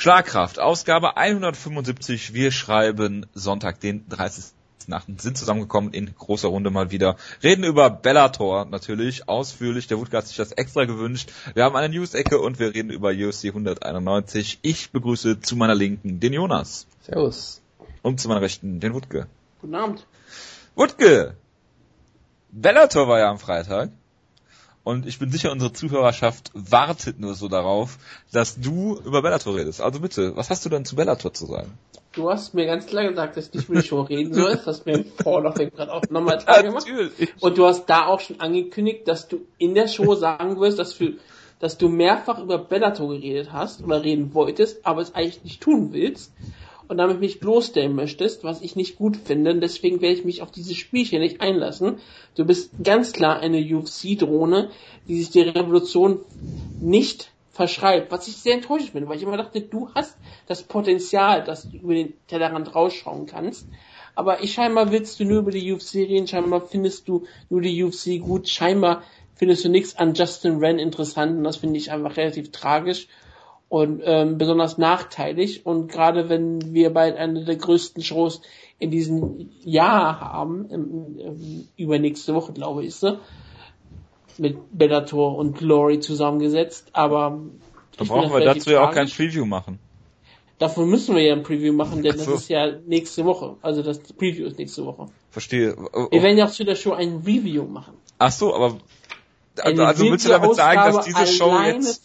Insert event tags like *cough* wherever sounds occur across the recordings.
Schlagkraft, Ausgabe 175. Wir schreiben Sonntag, den 30. sind zusammengekommen in großer Runde mal wieder. Reden über Bellator natürlich, ausführlich. Der Wutke hat sich das extra gewünscht. Wir haben eine News-Ecke und wir reden über UFC 191. Ich begrüße zu meiner Linken den Jonas. Servus. Und zu meiner Rechten den Wutke. Guten Abend. Wutke! Bellator war ja am Freitag. Und ich bin sicher, unsere Zuhörerschaft wartet nur so darauf, dass du über Bellator redest. Also bitte, was hast du denn zu Bellator zu sagen? Du hast mir ganz klar gesagt, dass ich nicht über die Show reden soll. Das hast mir im Vorlauf gerade auch nochmal *laughs* klar gemacht. Und du hast da auch schon angekündigt, dass du in der Show sagen wirst, dass du, dass du mehrfach über Bellator geredet hast oder reden wolltest, aber es eigentlich nicht tun willst und damit mich bloßstellen möchtest, was ich nicht gut finde. Und deswegen werde ich mich auf dieses Spielchen nicht einlassen. Du bist ganz klar eine UFC-Drohne, die sich der Revolution nicht verschreibt, was ich sehr enttäuscht bin, weil ich immer dachte, du hast das Potenzial, dass du über den Tellerrand rausschauen kannst. Aber ich scheinbar willst du nur über die UFC reden, scheinbar findest du nur die UFC gut, scheinbar findest du nichts an Justin Wren interessant und das finde ich einfach relativ tragisch und ähm, besonders nachteilig. Und gerade wenn wir bald eine der größten Shows in diesem Jahr haben, im, im, übernächste Woche, glaube ich, ist sie, mit Bellator und Glory zusammengesetzt. Aber da brauchen wir dazu ja auch kein Preview machen. Davon müssen wir ja ein Preview machen, denn so. das ist ja nächste Woche. Also das Preview ist nächste Woche. Verstehe. Wir werden ja auch zu der Show ein Review machen. Ach so, aber also, also willst du damit sagen, dass diese Show jetzt.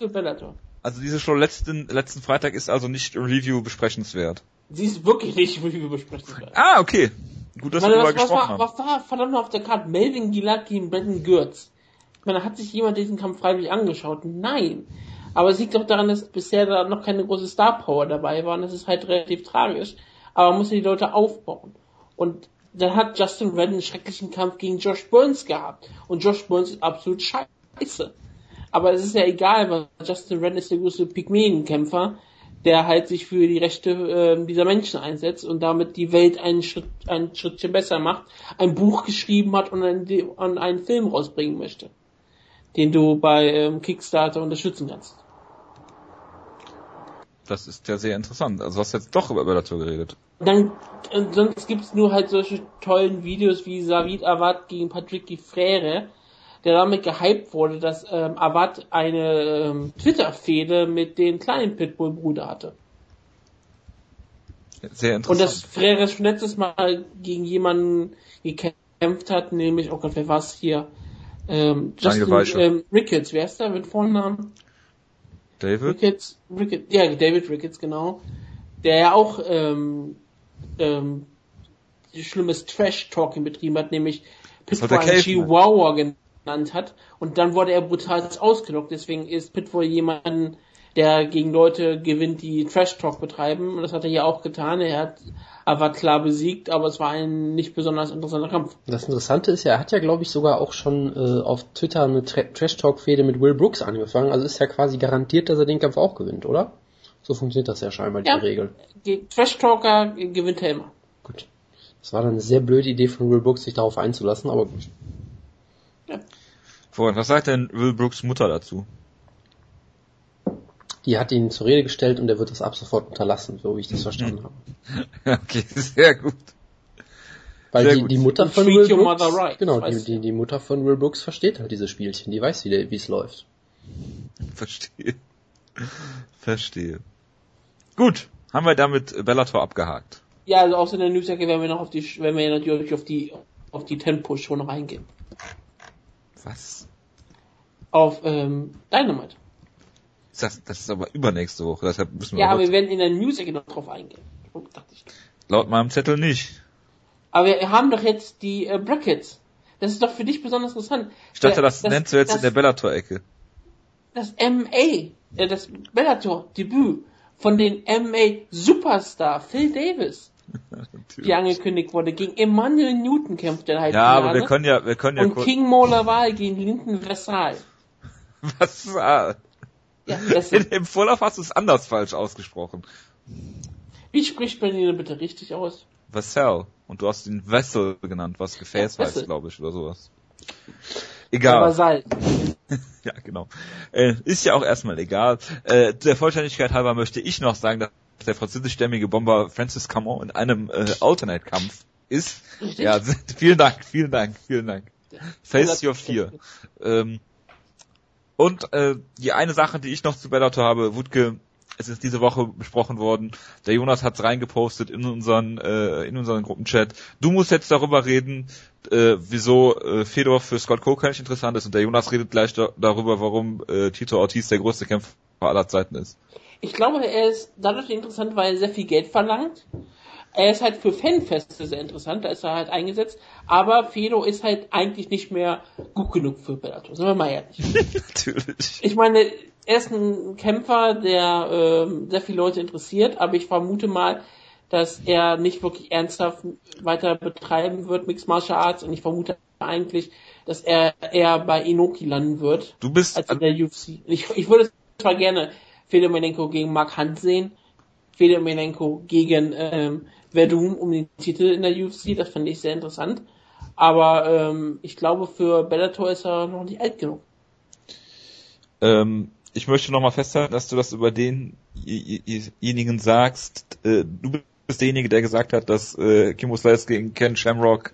Also diese Show letzten, letzten Freitag ist also nicht Review besprechenswert. Sie ist wirklich nicht *laughs* Review besprechenswert. Ah, okay. Gut, dass meine, wir darüber gesprochen war, haben. Was war verdammt noch auf der Karte? Melvin Gilad gegen Brandon Gürtz. Ich meine, hat sich jemand diesen Kampf freiwillig angeschaut? Nein. Aber es liegt doch daran, dass bisher da noch keine große Star Power dabei war und das ist halt relativ tragisch. Aber man muss die Leute aufbauen. Und dann hat Justin Redden einen schrecklichen Kampf gegen Josh Burns gehabt. Und Josh Burns ist absolut scheiße. Aber es ist ja egal, weil Justin Wren ist der größte Pygmäenkämpfer, der halt sich für die Rechte äh, dieser Menschen einsetzt und damit die Welt einen Schritt, ein Schrittchen besser macht, ein Buch geschrieben hat und einen, einen Film rausbringen möchte, den du bei ähm, Kickstarter unterstützen kannst. Das ist ja sehr interessant. Also hast du jetzt doch über Bellator geredet. Dann, äh, sonst gibt's nur halt solche tollen Videos wie Savid Awad gegen Patrick Gifrere, der damit gehypt wurde, dass ähm, Awad eine ähm, Twitter-Fehde mit dem kleinen Pitbull-Bruder hatte. Sehr interessant. Und dass Freire schon letztes Mal gegen jemanden gekämpft hat, nämlich, oh Gott, wer war's hier? Ähm, Justin ähm, Ricketts, wer ist da mit Vornamen? David? Ricketts, Ricketts, ja, David Ricketts, genau. Der ja auch ähm, ähm, schlimmes Trash-Talking betrieben hat, nämlich Pitbull Chihuahua genannt hat. Und dann wurde er brutal ausgelockt. Deswegen ist Pitbull jemand, der gegen Leute gewinnt, die Trash Talk betreiben. Und das hat er hier auch getan. Er hat aber klar besiegt, aber es war ein nicht besonders interessanter Kampf. Das Interessante ist ja, er hat ja, glaube ich, sogar auch schon äh, auf Twitter eine Tra Trash Talk-Fehde mit Will Brooks angefangen. Also ist ja quasi garantiert, dass er den Kampf auch gewinnt, oder? So funktioniert das ja scheinbar, die ja, Regel. Trash Talker gewinnt er immer. Gut. Das war dann eine sehr blöde Idee von Will Brooks, sich darauf einzulassen, aber gut. Ja. Vorhin, was sagt denn Will Brooks Mutter dazu? Die hat ihn zur Rede gestellt und er wird das ab sofort unterlassen, so wie ich das verstanden habe. *laughs* okay, sehr gut. Weil sehr die, gut. die Mutter von Will Brooks, right, genau, die, die, die Mutter von Will Brooks versteht halt diese Spielchen, die weiß, wie es läuft. Verstehe. Verstehe. Gut, haben wir damit Bellator abgehakt. Ja, also außer der Newsjacke werden wir noch auf die, wenn wir natürlich auf die, auf die Tempo-Show noch eingehen. Was? Auf ähm, Dynamite. Das, das ist aber übernächste Woche, deshalb müssen wir. Ja, aber wir werden in der News noch drauf eingehen. Dachte ich. Laut meinem Zettel nicht. Aber wir haben doch jetzt die äh, Brackets. Das ist doch für dich besonders interessant. Ich dachte, das, das nennst du jetzt das, in der Bellator-Ecke. Das MA, äh, das Bellator-Debüt von den MA Superstar Phil Davis die angekündigt wurde. Gegen Emmanuel Newton kämpft er halt. Ja, aber wir können ja, wir können ja Und King Mola gegen Linden Versal. *laughs* Was war? Ja, In, *laughs* Im Vorlauf hast du es anders falsch ausgesprochen. Wie spricht man ihn bitte richtig aus? Vassal. Und du hast ihn Vessel genannt, was Gefäß ja, heißt, glaube ich, oder sowas. Egal. Vasall. *laughs* ja, genau. Äh, ist ja auch erstmal egal. Äh, der Vollständigkeit halber möchte ich noch sagen, dass der französischstämmige Bomber Francis Camon in einem äh, Alternate-Kampf ist. Richtig? Ja, *laughs* vielen Dank, vielen Dank, vielen Dank. Face Your Fear. Ähm, und äh, die eine Sache, die ich noch zu Bellator habe, Wutke, es ist diese Woche besprochen worden. Der Jonas hat's reingepostet in unseren äh, in unseren Gruppenchat. Du musst jetzt darüber reden, äh, wieso äh, Fedor für Scott Coker nicht interessant ist und der Jonas redet gleich da darüber, warum äh, Tito Ortiz der größte Kämpfer aller Zeiten ist. Ich glaube, er ist dadurch interessant, weil er sehr viel Geld verlangt. Er ist halt für Fanfeste sehr interessant, da ist er halt eingesetzt, aber Fedor ist halt eigentlich nicht mehr gut genug für Bellator, sind wir mal ehrlich. *laughs* Natürlich. Ich meine, er ist ein Kämpfer, der äh, sehr viele Leute interessiert, aber ich vermute mal, dass er nicht wirklich ernsthaft weiter betreiben wird, Mixed Martial Arts, und ich vermute eigentlich, dass er eher bei Inoki landen wird. Du bist als in der UFC. Ich, ich würde zwar gerne Fedor gegen Mark Hunt sehen, Fedor gegen ähm, Verdun um den Titel in der UFC, das fand ich sehr interessant. Aber ähm, ich glaube, für Bellator ist er noch nicht alt genug. Ähm, ich möchte nochmal festhalten, dass du das über denjenigen sagst. Äh, du bist derjenige, der gesagt hat, dass äh, Kimbo Slice gegen Ken Shamrock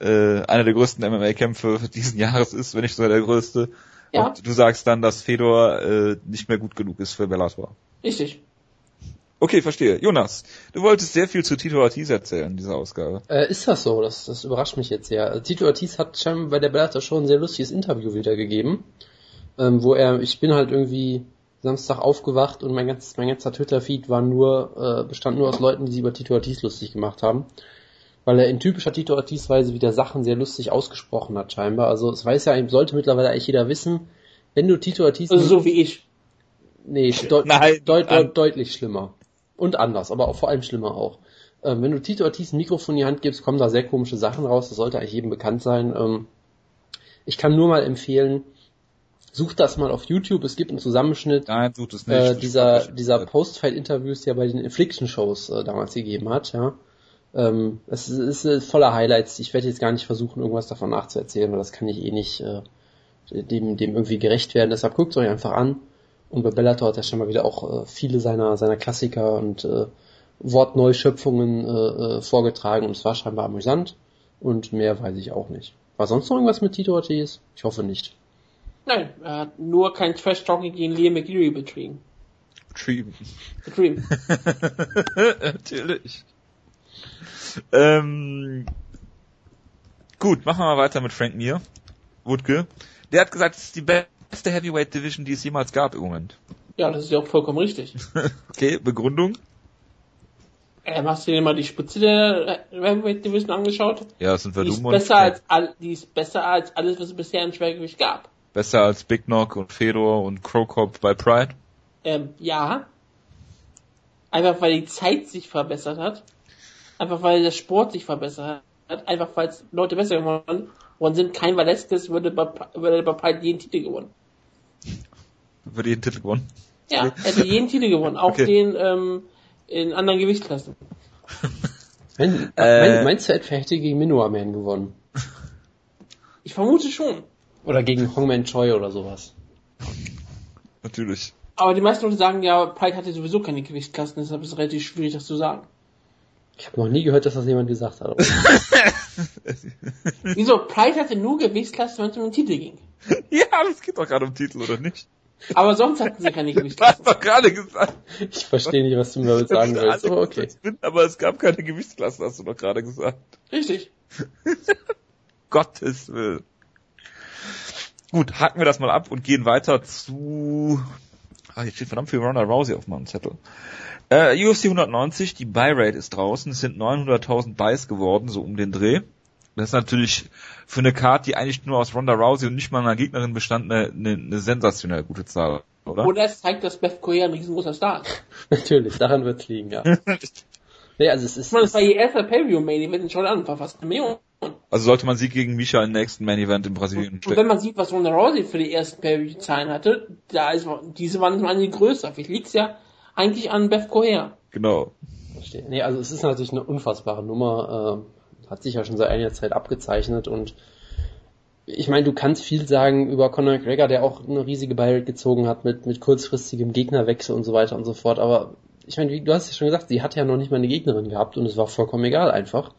äh, einer der größten MMA-Kämpfe diesen Jahres ist, wenn nicht sogar der größte. Ja. Und du sagst dann, dass Fedor äh, nicht mehr gut genug ist für Bellator. Richtig. Okay, verstehe. Jonas, du wolltest sehr viel zu Tito Ortiz erzählen in dieser Ausgabe. Äh, ist das so? Das, das überrascht mich jetzt sehr. Tito Ortiz hat scheinbar bei der Bellator schon ein sehr lustiges Interview wiedergegeben ähm, wo er, ich bin halt irgendwie Samstag aufgewacht und mein, ganzes, mein ganzer Twitter-Feed war nur, äh, bestand nur aus Leuten, die sich über Tito Ortiz lustig gemacht haben. Weil er in typischer Tito Ortiz-Weise wieder Sachen sehr lustig ausgesprochen hat, scheinbar. Also es weiß ja, sollte mittlerweile eigentlich jeder wissen, wenn du Tito Ortiz... Also so wie ich. Nee, deut Nein, deut deut deutlich schlimmer. Und anders, aber auch vor allem schlimmer auch. Ähm, wenn du Tito Ortiz ein Mikrofon in die Hand gibst, kommen da sehr komische Sachen raus. Das sollte eigentlich jedem bekannt sein. Ähm, ich kann nur mal empfehlen, Sucht das mal auf YouTube, es gibt einen Zusammenschnitt Nein, tut es nicht. Äh, dieser, dieser Post-Fight-Interviews, die er bei den Infliction-Shows äh, damals gegeben hat, ja. Ähm, es ist, ist voller Highlights. Ich werde jetzt gar nicht versuchen, irgendwas davon nachzuerzählen, weil das kann ich eh nicht äh, dem, dem irgendwie gerecht werden. Deshalb guckt es euch einfach an. Und bei Bellator hat er schon mal wieder auch äh, viele seiner, seiner Klassiker und äh, Wortneuschöpfungen äh, äh, vorgetragen und es war scheinbar amüsant. Und mehr weiß ich auch nicht. War sonst noch irgendwas mit Tito Ortiz? Ich hoffe nicht. Nein, er hat nur kein Trash-Talking gegen Liam McGeary betrieben. Betrieben. Betrieben. *laughs* Natürlich. Ähm, gut, machen wir mal weiter mit Frank Mir. Wutke. Der hat gesagt, es ist die beste Heavyweight Division, die es jemals gab im Moment. Ja, das ist ja auch vollkommen richtig. *laughs* okay, Begründung? Ähm, hast du dir mal die Spitze der Heavyweight Division angeschaut? Ja, das sind wir die ist besser als all, Die ist besser als alles, was es bisher in Schwergewicht gab. Besser als Big Knock und Fedor und Krokop bei Pride? Ähm, ja. Einfach weil die Zeit sich verbessert hat. Einfach weil der Sport sich verbessert hat. Einfach weil Leute besser geworden sind. Kein Valesquez würde bei, würde bei Pride jeden Titel gewonnen. Würde jeden Titel gewonnen? Ja, er hätte jeden Titel gewonnen. Auch *laughs* okay. den ähm, in anderen Gewichtsklassen. Wenn, *laughs* äh, meinst du etwa hätte gegen Minoa Man gewonnen? Ich vermute schon. Oder gegen Hongman Choi oder sowas. Natürlich. Aber die meisten Leute sagen ja, Pike hatte sowieso keine Gewichtsklassen, deshalb ist es relativ schwierig, das zu sagen. Ich habe noch nie gehört, dass das jemand gesagt hat. *laughs* Wieso? Pride hatte nur Gewichtsklassen, wenn es um den Titel ging. Ja, es geht doch gerade um Titel, oder nicht? Aber sonst hatten sie keine Gewichtsklassen. Du hast doch gerade gesagt. Ich verstehe nicht, was du mir damit sagen willst. Aber okay. Aber es gab keine Gewichtsklassen, hast du doch gerade gesagt. Richtig. *laughs* Gottes Willen. Gut, hacken wir das mal ab und gehen weiter zu. Ah, hier steht verdammt viel Ronda Rousey auf meinem Zettel. Äh, UFC 190, die Buy-Rate ist draußen. Es sind 900.000 Buys geworden, so um den Dreh. Das ist natürlich für eine Card, die eigentlich nur aus Ronda Rousey und nicht mal einer Gegnerin bestand, eine, eine, eine sensationell gute Zahl, oder? Oder es zeigt, dass Beth Korea ein riesengroßer Star ist. *laughs* natürlich, daran wird's liegen, ja. *laughs* nee, also es ist... Meine, das war ihr erster Pay-View-Main-Event schon an, war fast eine Million. Also sollte man sie gegen Misha im nächsten Main Event in Brasilien und, und wenn man sieht, was Ronda Rousey für die ersten pay zahlen hatte, da ist, diese waren mal die größer. Vielleicht liegt's ja eigentlich an Beth Coher. Genau. Verstehe. Nee, also es ist natürlich eine unfassbare Nummer, äh, hat sich ja schon seit einiger Zeit abgezeichnet und ich meine, du kannst viel sagen über Conor McGregor, der auch eine riesige Barriere gezogen hat mit, mit kurzfristigem Gegnerwechsel und so weiter und so fort. Aber ich meine, du hast ja schon gesagt, sie hat ja noch nicht mal eine Gegnerin gehabt und es war vollkommen egal einfach.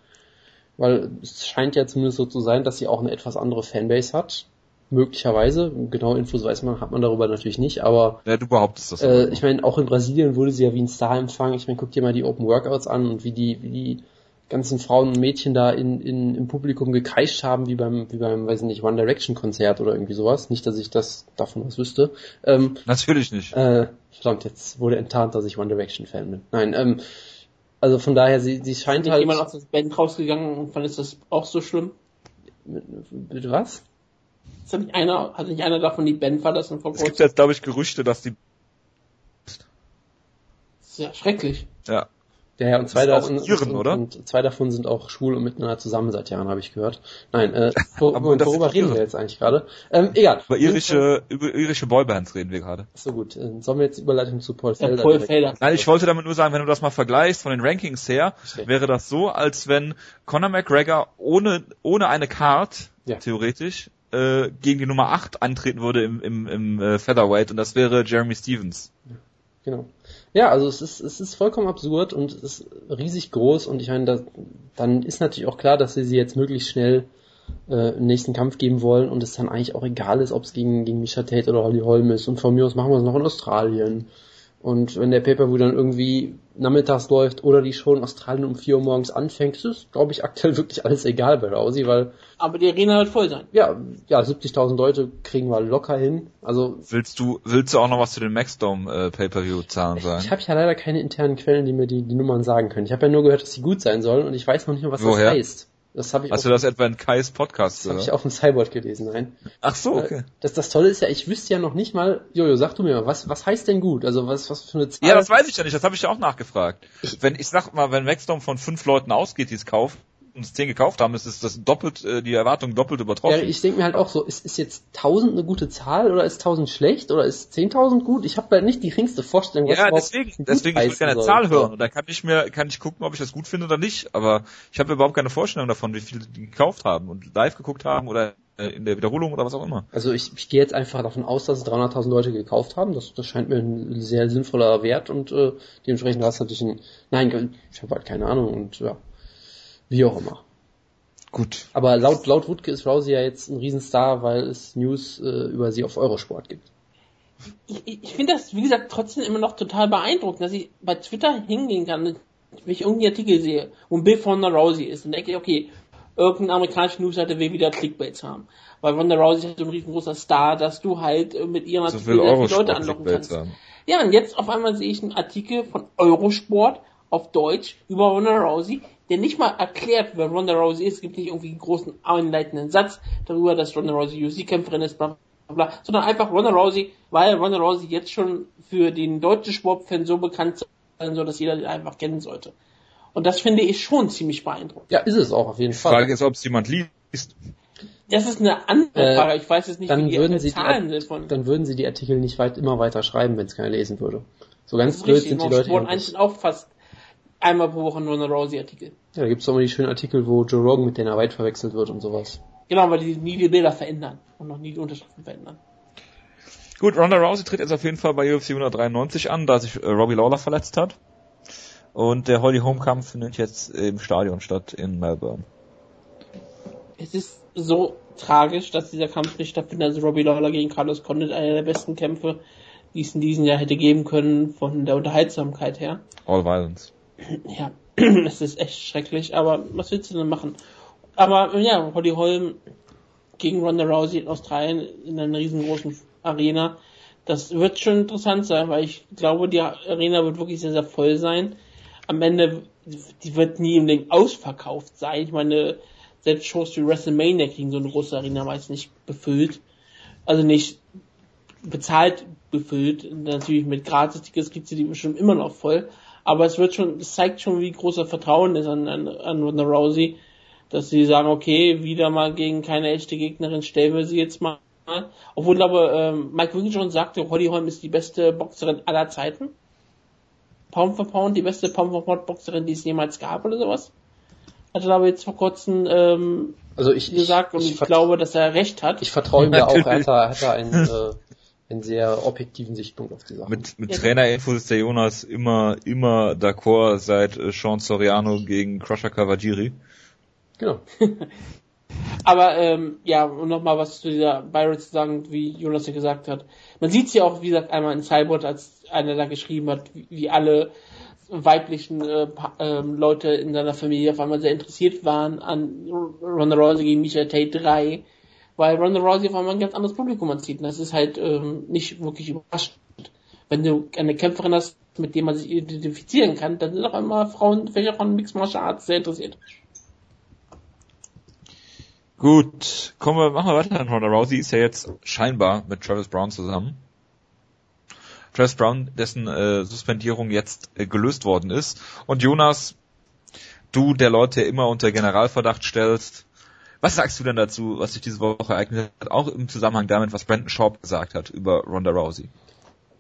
Weil es scheint ja zumindest so zu sein, dass sie auch eine etwas andere Fanbase hat. Möglicherweise. Genau Infos weiß man, hat man darüber natürlich nicht, aber. Ja, du behauptest das. Äh, ich meine, auch in Brasilien wurde sie ja wie ein Star empfangen. Ich meine, guck dir mal die Open Workouts an und wie die, wie die ganzen Frauen und Mädchen da in, in, im Publikum gekreischt haben, wie beim, wie beim, weiß ich nicht, One Direction Konzert oder irgendwie sowas. Nicht, dass ich das davon was wüsste. Ähm, Natürlich nicht. Äh, verdammt, jetzt wurde enttarnt, dass ich One Direction Fan bin. Nein, ähm, also von daher, sie, sie scheint ist halt. jemand aus der Band rausgegangen und fand ist das auch so schlimm? Bitte was? Hat nicht einer, hat nicht einer davon die Band verlassen vor Es gibt jetzt, glaube ich, Gerüchte, dass die. Das ist ja schrecklich. Ja. Ja, ja, und zwei, davon, Iren, und, und zwei davon sind auch schwul und miteinander zusammen seit Jahren, habe ich gehört. Nein, äh, *laughs* wo, Aber worüber reden wir jetzt eigentlich gerade? Ähm, egal. Über irische, über irische Boybands reden wir gerade. So gut, äh, sollen wir jetzt Überleitung zu Paul Felder? Ja, Paul Felder. Nein, ich wollte damit nur sagen, wenn du das mal vergleichst von den Rankings her, Verstehe. wäre das so, als wenn Conor McGregor ohne, ohne eine Card, ja. theoretisch, äh, gegen die Nummer 8 antreten würde im, im, im äh, Featherweight und das wäre Jeremy Stevens. Genau. Ja, also es ist, es ist vollkommen absurd und es ist riesig groß und ich meine, da, dann ist natürlich auch klar, dass sie sie jetzt möglichst schnell äh, im nächsten Kampf geben wollen und es dann eigentlich auch egal ist, ob es gegen, gegen Misha Tate oder Holly Holm ist und von mir aus machen wir es noch in Australien und wenn der Pay-Per-View dann irgendwie nachmittags läuft oder die Show in Australien um 4 Uhr morgens anfängt, ist es, glaube ich, *laughs* aktuell wirklich alles egal bei Rousey, weil... Aber die Arena wird voll sein. Ja, ja, 70.000 Leute kriegen wir locker hin. Also Willst du, willst du auch noch was zu den Maxdome äh, Pay-Per-View-Zahlen sagen? Ich habe ja leider keine internen Quellen, die mir die, die Nummern sagen können. Ich habe ja nur gehört, dass sie gut sein sollen und ich weiß noch nicht mal, was Woher? das heißt. Das hab ich Hast du das etwa in Kais Podcast Das habe ich auf dem Cyborg gelesen, nein. Ach so, äh, okay. Das, das Tolle ist ja, ich wüsste ja noch nicht mal, Jojo, sag du mir mal, was, was heißt denn gut? Also was, was für eine Zahl? Ja, das weiß ich ja nicht, das habe ich ja auch nachgefragt. Ich, wenn, ich sag mal, wenn Maxdome von fünf Leuten ausgeht, die es kaufen, uns zehn gekauft haben, ist das doppelt, äh, die Erwartung doppelt übertroffen. Ja, ich denke mir halt auch so, ist, ist jetzt 1000 eine gute Zahl oder ist 1000 schlecht oder ist 10.000 gut? Ich habe da nicht die geringste Vorstellung, was Ja, deswegen, deswegen ich will keine soll. Zahl hören und da kann ich mir, kann ich gucken, ob ich das gut finde oder nicht, aber ich habe überhaupt keine Vorstellung davon, wie viele die gekauft haben und live geguckt haben oder äh, in der Wiederholung oder was auch immer. Also ich, ich gehe jetzt einfach davon aus, dass es 300.000 Leute gekauft haben. Das, das scheint mir ein sehr sinnvoller Wert und äh, dementsprechend hast du natürlich ein, nein, ich habe halt keine Ahnung und ja, wie auch immer. Gut. Aber laut, laut Wutke ist Rousey ja jetzt ein Riesenstar, weil es News äh, über sie auf Eurosport gibt. Ich, ich finde das, wie gesagt, trotzdem immer noch total beeindruckend, dass ich bei Twitter hingehen kann, wenn ich irgendeinen Artikel sehe, wo ein Bild von Ronda Rousey ist, dann denke ich, okay, irgendeine amerikanische Newsseite will wieder Clickbaits haben. Weil Ronda Rousey ist so ein riesengroßer Star, dass du halt äh, mit ihren so Artikeln Leute anlocken kannst. Haben. Ja, und jetzt auf einmal sehe ich einen Artikel von Eurosport auf Deutsch über Ronda Rousey, der nicht mal erklärt, wer Ronda Rousey ist. Es gibt nicht irgendwie einen großen einleitenden Satz darüber, dass Ronda Rousey UFC-Kämpferin ist, bla, bla, bla, sondern einfach Ronda Rousey, weil Ronda Rousey jetzt schon für den deutschen Sportfan so bekannt sein soll, dass jeder den einfach kennen sollte. Und das finde ich schon ziemlich beeindruckend. Ja, ist es auch auf jeden Fall. Die Frage ist, ob es jemand liest. Das ist eine andere Frage. ich weiß jetzt nicht, dann wie die würden sie Zahlen die, sind von. Dann würden sie die Artikel nicht weit immer weiter schreiben, wenn es keiner lesen würde. So ganz blöd sind die Leute. Sport 1 sind auch fast einmal pro Woche nur eine Rousey-Artikel. Ja, da gibt's auch immer die schönen Artikel, wo Joe Rogan mit Dana White verwechselt wird und sowas. Genau, weil die nie die Bilder verändern und noch nie die Unterschriften verändern. Gut, Ronda Rousey tritt jetzt auf jeden Fall bei UFC 193 an, da sich äh, Robbie Lawler verletzt hat. Und der Holly Home Kampf findet jetzt im Stadion statt in Melbourne. Es ist so tragisch, dass dieser Kampf nicht stattfindet. Also Robbie Lawler gegen Carlos Condit, einer der besten Kämpfe, die es in diesem Jahr hätte geben können, von der Unterhaltsamkeit her. All Violence. Ja, *clears throat* es ist echt schrecklich, aber was willst du denn machen? Aber ja, Holly Holm gegen Ronda Rousey in Australien in einer riesengroßen Arena. Das wird schon interessant sein, weil ich glaube, die Arena wird wirklich sehr, sehr voll sein. Am Ende, die wird nie im Ding ausverkauft sein. Ich meine, selbst Shows wie WrestleMania kriegen so eine große Arena meist nicht befüllt. Also nicht bezahlt befüllt. Natürlich mit Gratis-Tickets gibt sie die bestimmt immer noch voll. Aber es wird schon, es zeigt schon, wie großer Vertrauen ist an, an, an Ronda Rousey, dass sie sagen, okay, wieder mal gegen keine echte Gegnerin stellen wir sie jetzt mal. Obwohl, aber ähm, Mike Wiggins sagte, Holly Holm ist die beste Boxerin aller Zeiten. Pound for Pound, die beste Pound for Pound Boxerin, die es jemals gab oder sowas. hat er aber jetzt vor kurzem ähm, also ich, gesagt und ich, ich glaube, dass er recht hat. Ich vertraue ihm da auch, er hat da, hat da einen, *laughs* äh, einen sehr objektiven Sichtpunkt auf die Sache. Mit, mit ja. Trainerinfos ist der Jonas immer, immer d'accord seit äh, Sean Soriano gegen Crusher Kawajiri. Genau. *laughs* Aber ähm, ja, um nochmal was zu dieser Byron zu sagen, wie Jonas ja gesagt hat. Man sieht sie ja auch, wie gesagt, einmal in Cyborg, als einer da geschrieben hat, wie, wie alle weiblichen äh, äh, Leute in seiner Familie auf einmal sehr interessiert waren an Ronda Rousey gegen Michael Tate 3, weil Ronda Rousey auf einmal ein ganz anderes Publikum anzieht. Und das ist halt ähm, nicht wirklich überraschend. Wenn du eine Kämpferin hast, mit dem man sich identifizieren kann, dann sind auch einmal Frauen, vielleicht auch an Mixed Martial Arts sehr interessiert. Gut, kommen wir, machen wir weiter. Ronda Rousey ist ja jetzt scheinbar mit Travis Brown zusammen. Travis Brown, dessen äh, Suspendierung jetzt äh, gelöst worden ist. Und Jonas, du, der Leute immer unter Generalverdacht stellst, was sagst du denn dazu, was sich diese Woche ereignet hat, auch im Zusammenhang damit, was Brandon Schaub gesagt hat über Ronda Rousey?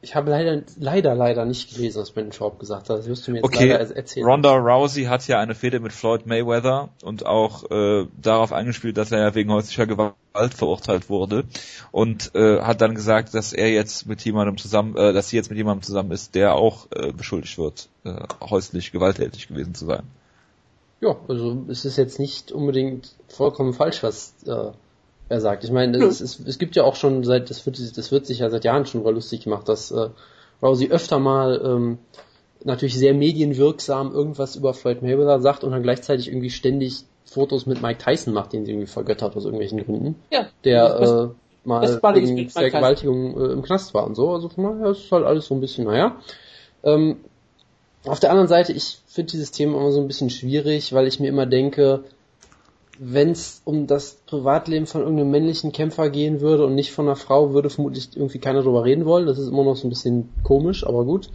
Ich habe leider, leider, leider nicht gelesen, was Brandon Schaub gesagt hat. Das wirst du mir jetzt okay. leider erzählen. Ronda Rousey hat ja eine Fehde mit Floyd Mayweather und auch äh, darauf angespielt, dass er ja wegen häuslicher Gewalt verurteilt wurde und äh, hat dann gesagt, dass er jetzt mit jemandem zusammen, äh, dass sie jetzt mit jemandem zusammen ist, der auch äh, beschuldigt wird, äh, häuslich gewalttätig gewesen zu sein. Ja, also es ist jetzt nicht unbedingt vollkommen falsch, was äh, er sagt. Ich meine, es, es, es, gibt ja auch schon seit, das wird, das wird sich ja seit Jahren schon mal lustig gemacht, dass äh, Rousey öfter mal ähm, natürlich sehr medienwirksam irgendwas über Floyd Mayweather sagt und dann gleichzeitig irgendwie ständig Fotos mit Mike Tyson macht, den sie irgendwie vergöttert aus irgendwelchen Gründen. Ja. Der äh, mal wegen Vergewaltigung äh, im Knast war und so. Also von daher ist halt alles so ein bisschen, naja. Ähm, auf der anderen Seite, ich finde dieses Thema immer so ein bisschen schwierig, weil ich mir immer denke, wenn es um das Privatleben von irgendeinem männlichen Kämpfer gehen würde und nicht von einer Frau, würde vermutlich irgendwie keiner drüber reden wollen. Das ist immer noch so ein bisschen komisch, aber gut.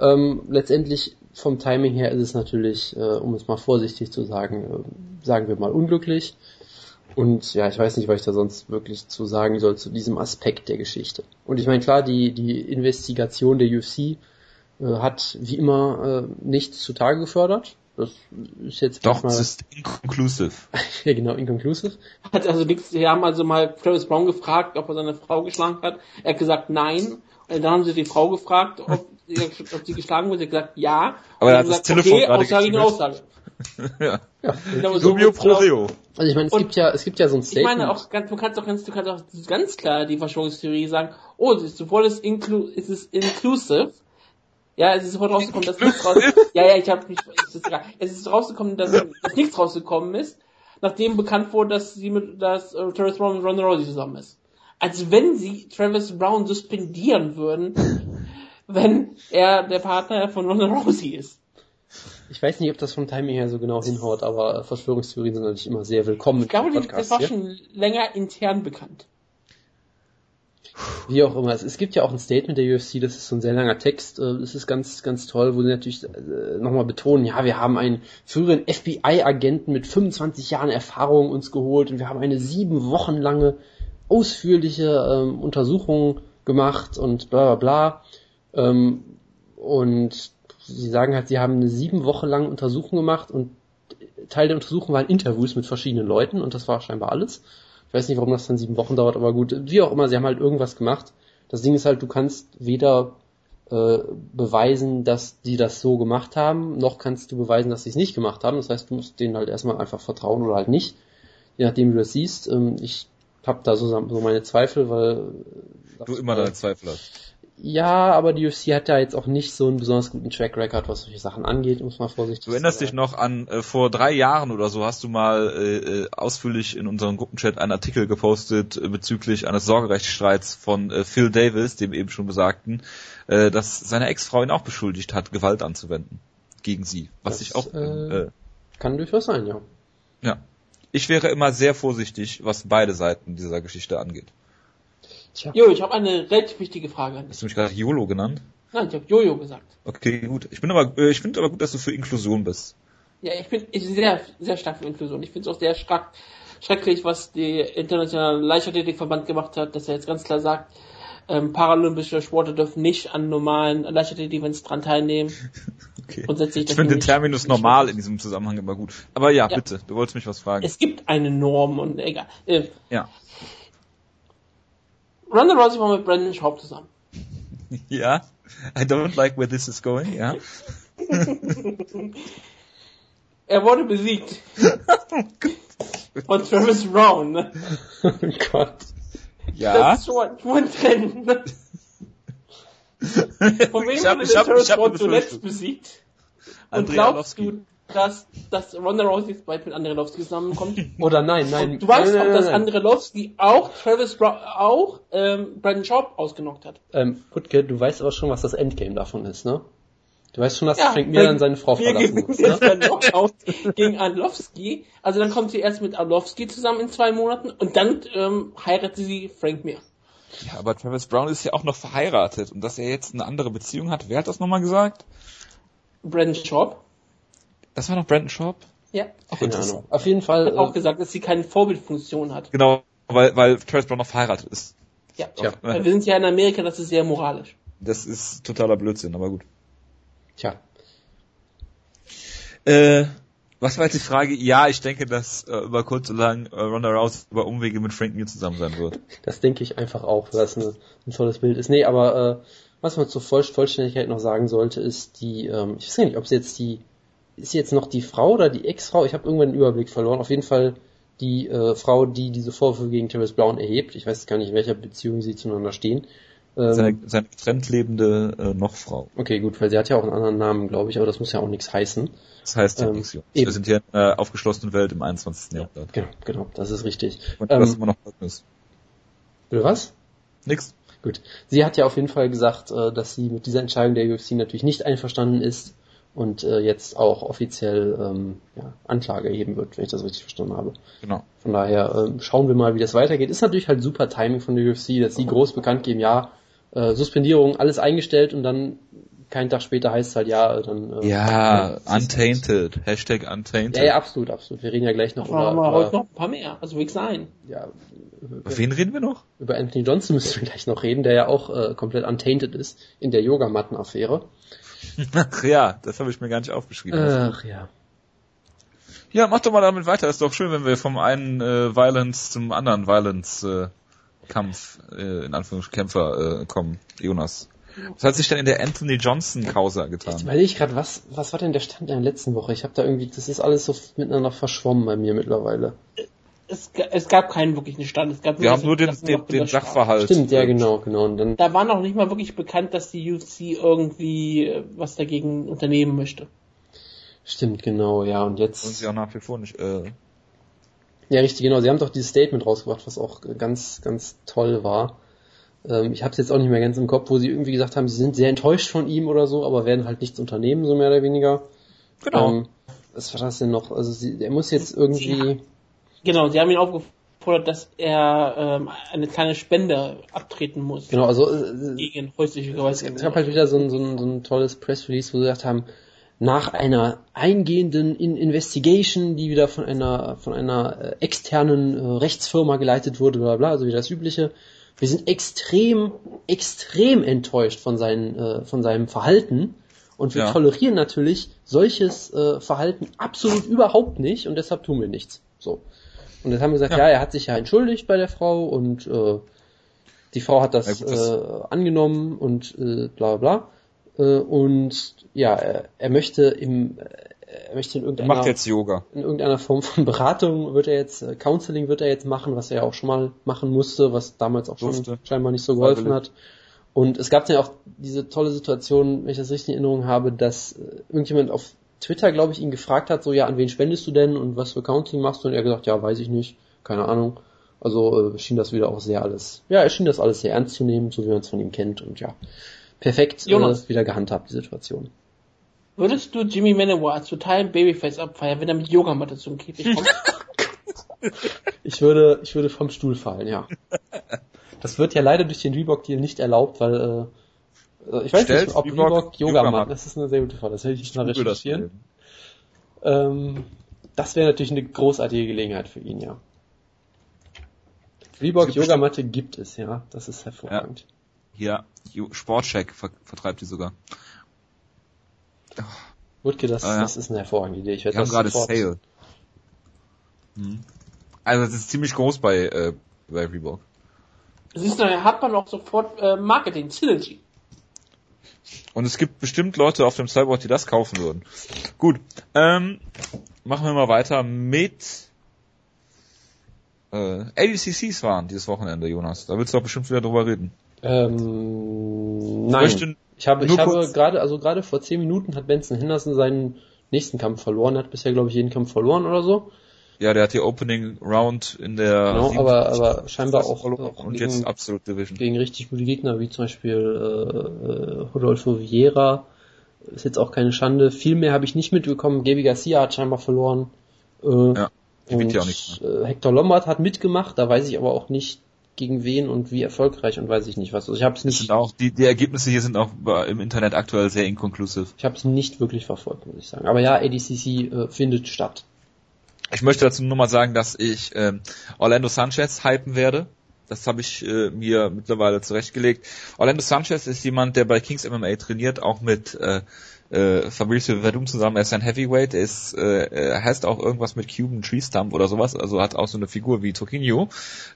Ähm, letztendlich vom Timing her ist es natürlich, äh, um es mal vorsichtig zu sagen, äh, sagen wir mal unglücklich. Und ja, ich weiß nicht, was ich da sonst wirklich zu sagen soll zu diesem Aspekt der Geschichte. Und ich meine, klar, die, die Investigation der UFC hat wie immer äh, nichts zutage gefördert. Das ist jetzt Doch, es ist inconclusive. *laughs* ja, genau, inconclusive. Hat also nichts, sie haben also mal Travis Brown gefragt, ob er seine Frau geschlagen hat. Er hat gesagt nein. Und dann haben sie die Frau gefragt, ob, *laughs* sie, ob sie geschlagen wurde. Sie hat gesagt ja. Aber er hat das gesagt, Telefon okay, gerade Aussage gegen Aussage. *laughs* ja. ja. Genau, so pro Reo. Also ich meine, es und gibt ja, es gibt ja so ein Statement. Ich meine auch, du kannst auch ganz, du kannst auch ganz klar die Verschwörungstheorie sagen, oh, es ist sowohl es, inclu es ist inclusive, ja, es ist sofort rausgekommen, dass nichts raus Ja, ja, ich habe nicht. Es ist, es ist rausgekommen, dass, dass nichts rausgekommen ist, nachdem bekannt wurde, dass sie mit dass äh, Travis Brown und Ronda Rousey zusammen ist. Als wenn sie Travis Brown suspendieren würden, *laughs* wenn er der Partner von Ronda Rousey ist. Ich weiß nicht, ob das vom Timing her so genau hinhaut, aber Verschwörungstheorien sind natürlich immer sehr willkommen. Ich glaube, das war schon länger intern bekannt. Wie auch immer. Es, gibt ja auch ein Statement der UFC, das ist so ein sehr langer Text. Äh, das ist ganz, ganz toll, wo sie natürlich äh, nochmal betonen, ja, wir haben einen früheren FBI-Agenten mit 25 Jahren Erfahrung uns geholt und wir haben eine sieben Wochen lange ausführliche ähm, Untersuchung gemacht und bla bla bla. Ähm, und sie sagen halt, sie haben eine sieben Wochen lange Untersuchung gemacht und Teil der Untersuchung waren Interviews mit verschiedenen Leuten und das war scheinbar alles. Ich weiß nicht, warum das dann sieben Wochen dauert, aber gut, wie auch immer, sie haben halt irgendwas gemacht. Das Ding ist halt, du kannst weder äh, beweisen, dass die das so gemacht haben, noch kannst du beweisen, dass sie es nicht gemacht haben. Das heißt, du musst denen halt erstmal einfach vertrauen oder halt nicht, je nachdem wie du das siehst. Ähm, ich habe da so, so meine Zweifel, weil du immer deine Zweifel hast. Ja, aber die UFC hat ja jetzt auch nicht so einen besonders guten Track Record, was solche Sachen angeht, muss man vorsichtig sein. Du erinnerst dich noch an, äh, vor drei Jahren oder so hast du mal äh, äh, ausführlich in unserem Gruppenchat einen Artikel gepostet äh, bezüglich eines Sorgerechtsstreits von äh, Phil Davis, dem eben schon besagten, äh, dass seine Ex-Frau ihn auch beschuldigt hat, Gewalt anzuwenden gegen sie. Was das, ich auch... Äh, äh, kann durchaus sein, ja. Ja. Ich wäre immer sehr vorsichtig, was beide Seiten dieser Geschichte angeht. Tja. Jo, ich habe eine relativ wichtige Frage an dich. Hast du mich gerade YOLO genannt? Nein, ich habe Jojo gesagt. Okay, gut. Ich bin aber, äh, ich finde aber gut, dass du für Inklusion bist. Ja, ich bin ich sehr, sehr stark für Inklusion. Ich finde es auch sehr stark, schrecklich, was die internationale Leichtathletikverband gemacht hat, dass er jetzt ganz klar sagt, ähm, paralympische Sportler dürfen nicht an normalen Leichtathletik-Events dran teilnehmen. *laughs* Okay. Grundsätzlich ich finde den Terminus normal in diesem Zusammenhang immer gut. Aber ja, ja, bitte, du wolltest mich was fragen. Es gibt eine Norm und egal. Äh, ja. Ronda Rousey war mit Brandon Schaub zusammen. *laughs* ja. I don't like where this is going, ja. *laughs* er wurde besiegt. *laughs* Von Travis Brown. Oh Gott. Ja. Das ist schon, schon. Von wem wurde Travis Brown zuletzt besiegt? Und glaubst du, dass, dass Ronda Rousey jetzt bald mit Andrelowski zusammenkommt? *laughs* Oder nein, nein. Und du weißt nein, auch, dass Andrelowski auch Travis Brown, auch ähm, Brandon Schaub ausgenockt hat. Ähm, Putke, du weißt aber schon, was das Endgame davon ist, ne? Du weißt schon, dass ja, Frank Mir dann seine Frau verlassen muss. Ne? *laughs* gegen Arlovski. Also dann kommt sie erst mit Arlovski zusammen in zwei Monaten und dann ähm, heiratet sie Frank Mir. Ja, aber Travis Brown ist ja auch noch verheiratet und dass er jetzt eine andere Beziehung hat, wer hat das nochmal gesagt? Brandon Schaub. Das war noch Brandon Schaub? Ja. Ach, Keine Ahnung. Auf jeden Fall. Hat auch äh, gesagt, dass sie keine Vorbildfunktion hat. Genau, weil, weil Travis Brown noch verheiratet ist. Ja, Tja. Weil wir sind ja in Amerika, das ist sehr moralisch. Das ist totaler Blödsinn, aber gut. Tja. Äh, was war jetzt die Frage? Ja, ich denke, dass äh, über kurz oder lang äh, Ronda Rousey über Umwege mit Frank Mir zusammen sein wird. Das denke ich einfach auch, dass eine, ein tolles Bild ist. Nee, aber äh, was man zur Voll Vollständigkeit noch sagen sollte, ist die, ähm, ich weiß gar nicht, ob es jetzt die, ist jetzt noch die Frau oder die Ex-Frau? Ich habe irgendwann den Überblick verloren. Auf jeden Fall die äh, Frau, die diese Vorwürfe gegen Terrence Brown erhebt. Ich weiß gar nicht, in welcher Beziehung sie zueinander stehen. Ähm, seine, seine getrennt lebende äh, Nochfrau. Okay, gut, weil sie hat ja auch einen anderen Namen, glaube ich, aber das muss ja auch nichts heißen. Das heißt ja ähm, nichts. Wir sind hier in einer aufgeschlossenen Welt im 21. Jahrhundert. Genau, genau, das ist richtig. Und ähm, was immer noch ist. Bitte was? Nix. Gut. Sie hat ja auf jeden Fall gesagt, äh, dass sie mit dieser Entscheidung der UFC natürlich nicht einverstanden ist und äh, jetzt auch offiziell ähm, ja, Anklage erheben wird, wenn ich das richtig verstanden habe. Genau. Von daher äh, schauen wir mal, wie das weitergeht. Ist natürlich halt super Timing von der UFC, dass sie groß bekannt geben, ja, äh, Suspendierung, alles eingestellt und dann keinen Tag später heißt es halt ja, dann äh, ja, untainted, Hashtag untainted. Ja, ja, absolut, absolut. Wir reden ja gleich noch über, aber heute noch ein paar mehr, also wie sein. Ja. Über wen reden wir noch? Über Anthony Johnson müssen wir gleich noch reden, der ja auch äh, komplett untainted ist in der Yogamatten-Affäre. Ach ja, das habe ich mir gar nicht aufgeschrieben. Ach ja. Ja, mach doch mal damit weiter. Ist doch schön, wenn wir vom einen äh, Violence zum anderen Violence äh, Kampf, äh, in Anführungsstrichen Kämpfer äh, kommen, Jonas. Was hat sich denn in der Anthony Johnson Causa getan? Jetzt überlege ich gerade, was, was war denn der Stand in der letzten Woche? Ich habe da irgendwie, das ist alles so miteinander verschwommen bei mir mittlerweile. Es, es gab keinen wirklichen Stand. Es gab Wir haben nur den, den, den Sachverhalt. Stimmt, ja genau, genau. Und dann da war noch nicht mal wirklich bekannt, dass die UFC irgendwie äh, was dagegen unternehmen möchte. Stimmt, genau, ja. Und jetzt. Und sie auch nach wie vor nicht. Äh, ja, richtig, genau. Sie haben doch dieses Statement rausgebracht, was auch ganz, ganz toll war. Ähm, ich habe es jetzt auch nicht mehr ganz im Kopf, wo sie irgendwie gesagt haben, sie sind sehr enttäuscht von ihm oder so, aber werden halt nichts unternehmen, so mehr oder weniger. Genau. Ähm, was war das denn noch? Also sie, er muss jetzt irgendwie. Genau, sie haben ihn aufgefordert, dass er ähm, eine kleine Spende abtreten muss. Genau, also äh, gegen häusliche Gewalt. Es gab halt wieder so ein, so ein, so ein tolles Press Release, wo sie gesagt haben, nach einer eingehenden Investigation, die wieder von einer von einer äh, externen äh, Rechtsfirma geleitet wurde, bla bla, also wie das übliche. Wir sind extrem, extrem enttäuscht von, seinen, äh, von seinem Verhalten und wir ja. tolerieren natürlich solches äh, Verhalten absolut überhaupt nicht und deshalb tun wir nichts. So. Und jetzt haben wir gesagt, ja. ja, er hat sich ja entschuldigt bei der Frau und äh, die Frau hat das, ja, gut, das äh, angenommen und äh, bla bla. Äh, und ja, er, er möchte im äh, er möchte in irgendeiner, macht jetzt Yoga. in irgendeiner Form von *laughs* Beratung wird er jetzt, äh, Counseling wird er jetzt machen, was er ja auch schon mal machen musste, was damals auch Durfte. schon scheinbar nicht so geholfen hat. Und es gab ja auch diese tolle Situation, wenn ich das richtig in Erinnerung habe, dass irgendjemand auf Twitter, glaube ich, ihn gefragt hat, so ja, an wen spendest du denn und was für Counseling machst du? Und er gesagt, ja, weiß ich nicht, keine Ahnung. Also äh, schien das wieder auch sehr alles, ja, er schien das alles sehr ernst zu nehmen, so wie man es von ihm kennt und ja, perfekt äh, wieder gehandhabt, die Situation. Würdest du Jimmy Manowar als totalen Babyface abfeiern, wenn er mit Yogamatte zum Käfig kommt? *laughs* ich würde, ich würde vom Stuhl fallen, ja. *laughs* Das wird ja leider durch den Reebok-Deal nicht erlaubt, weil, äh, ich weiß Stellt nicht, ob Reebok, Reebok Yogamatte, das ist eine sehr gute Frage, das hätte ich mal recherchieren. Das, ähm, das wäre natürlich eine großartige Gelegenheit für ihn, ja. Reebok Yogamatte gibt es, ja, das ist hervorragend. Ja, Sportcheck ver vertreibt die sogar. Wutke, das, ah, ja. das ist eine hervorragende Idee. Ich werde das gerade Sale. Hm. Also das ist ziemlich groß bei, äh, bei Reebok. Siehst du, da hat man auch sofort äh, Marketing, Synergy. Und es gibt bestimmt Leute auf dem Cyborg, die das kaufen würden. Gut, ähm, machen wir mal weiter mit äh, ADCCs waren dieses Wochenende, Jonas. Da willst du doch bestimmt wieder drüber reden. Ähm, nein. Ich habe, ich habe gerade, also gerade vor zehn Minuten hat Benson Henderson seinen nächsten Kampf verloren. Er hat bisher, glaube ich, jeden Kampf verloren oder so. Ja, der hat die Opening Round in der. Genau, aber, aber scheinbar auch, auch und gegen, jetzt Absolute Division. gegen richtig gute Gegner, wie zum Beispiel äh, äh, Rodolfo Vieira. Ist jetzt auch keine Schande. Viel mehr habe ich nicht mitbekommen. Gaby Garcia hat scheinbar verloren. Äh, ja, und, ja auch nicht. Äh, Hector Lombard hat mitgemacht, da weiß ich aber auch nicht gegen wen und wie erfolgreich und weiß ich nicht was. Also ich habe es nicht. Auch die, die Ergebnisse hier sind auch im Internet aktuell sehr inkonklusiv. Ich habe es nicht wirklich verfolgt, muss ich sagen. Aber ja, ADCC äh, findet statt. Ich möchte dazu nur mal sagen, dass ich ähm, Orlando Sanchez hypen werde. Das habe ich äh, mir mittlerweile zurechtgelegt. Orlando Sanchez ist jemand, der bei Kings MMA trainiert, auch mit äh, äh, Fabricio Verdum zusammen. Er ist ein Heavyweight, er ist, äh, er heißt auch irgendwas mit Cuban Tree Stump oder sowas, also hat auch so eine Figur wie Toquinho.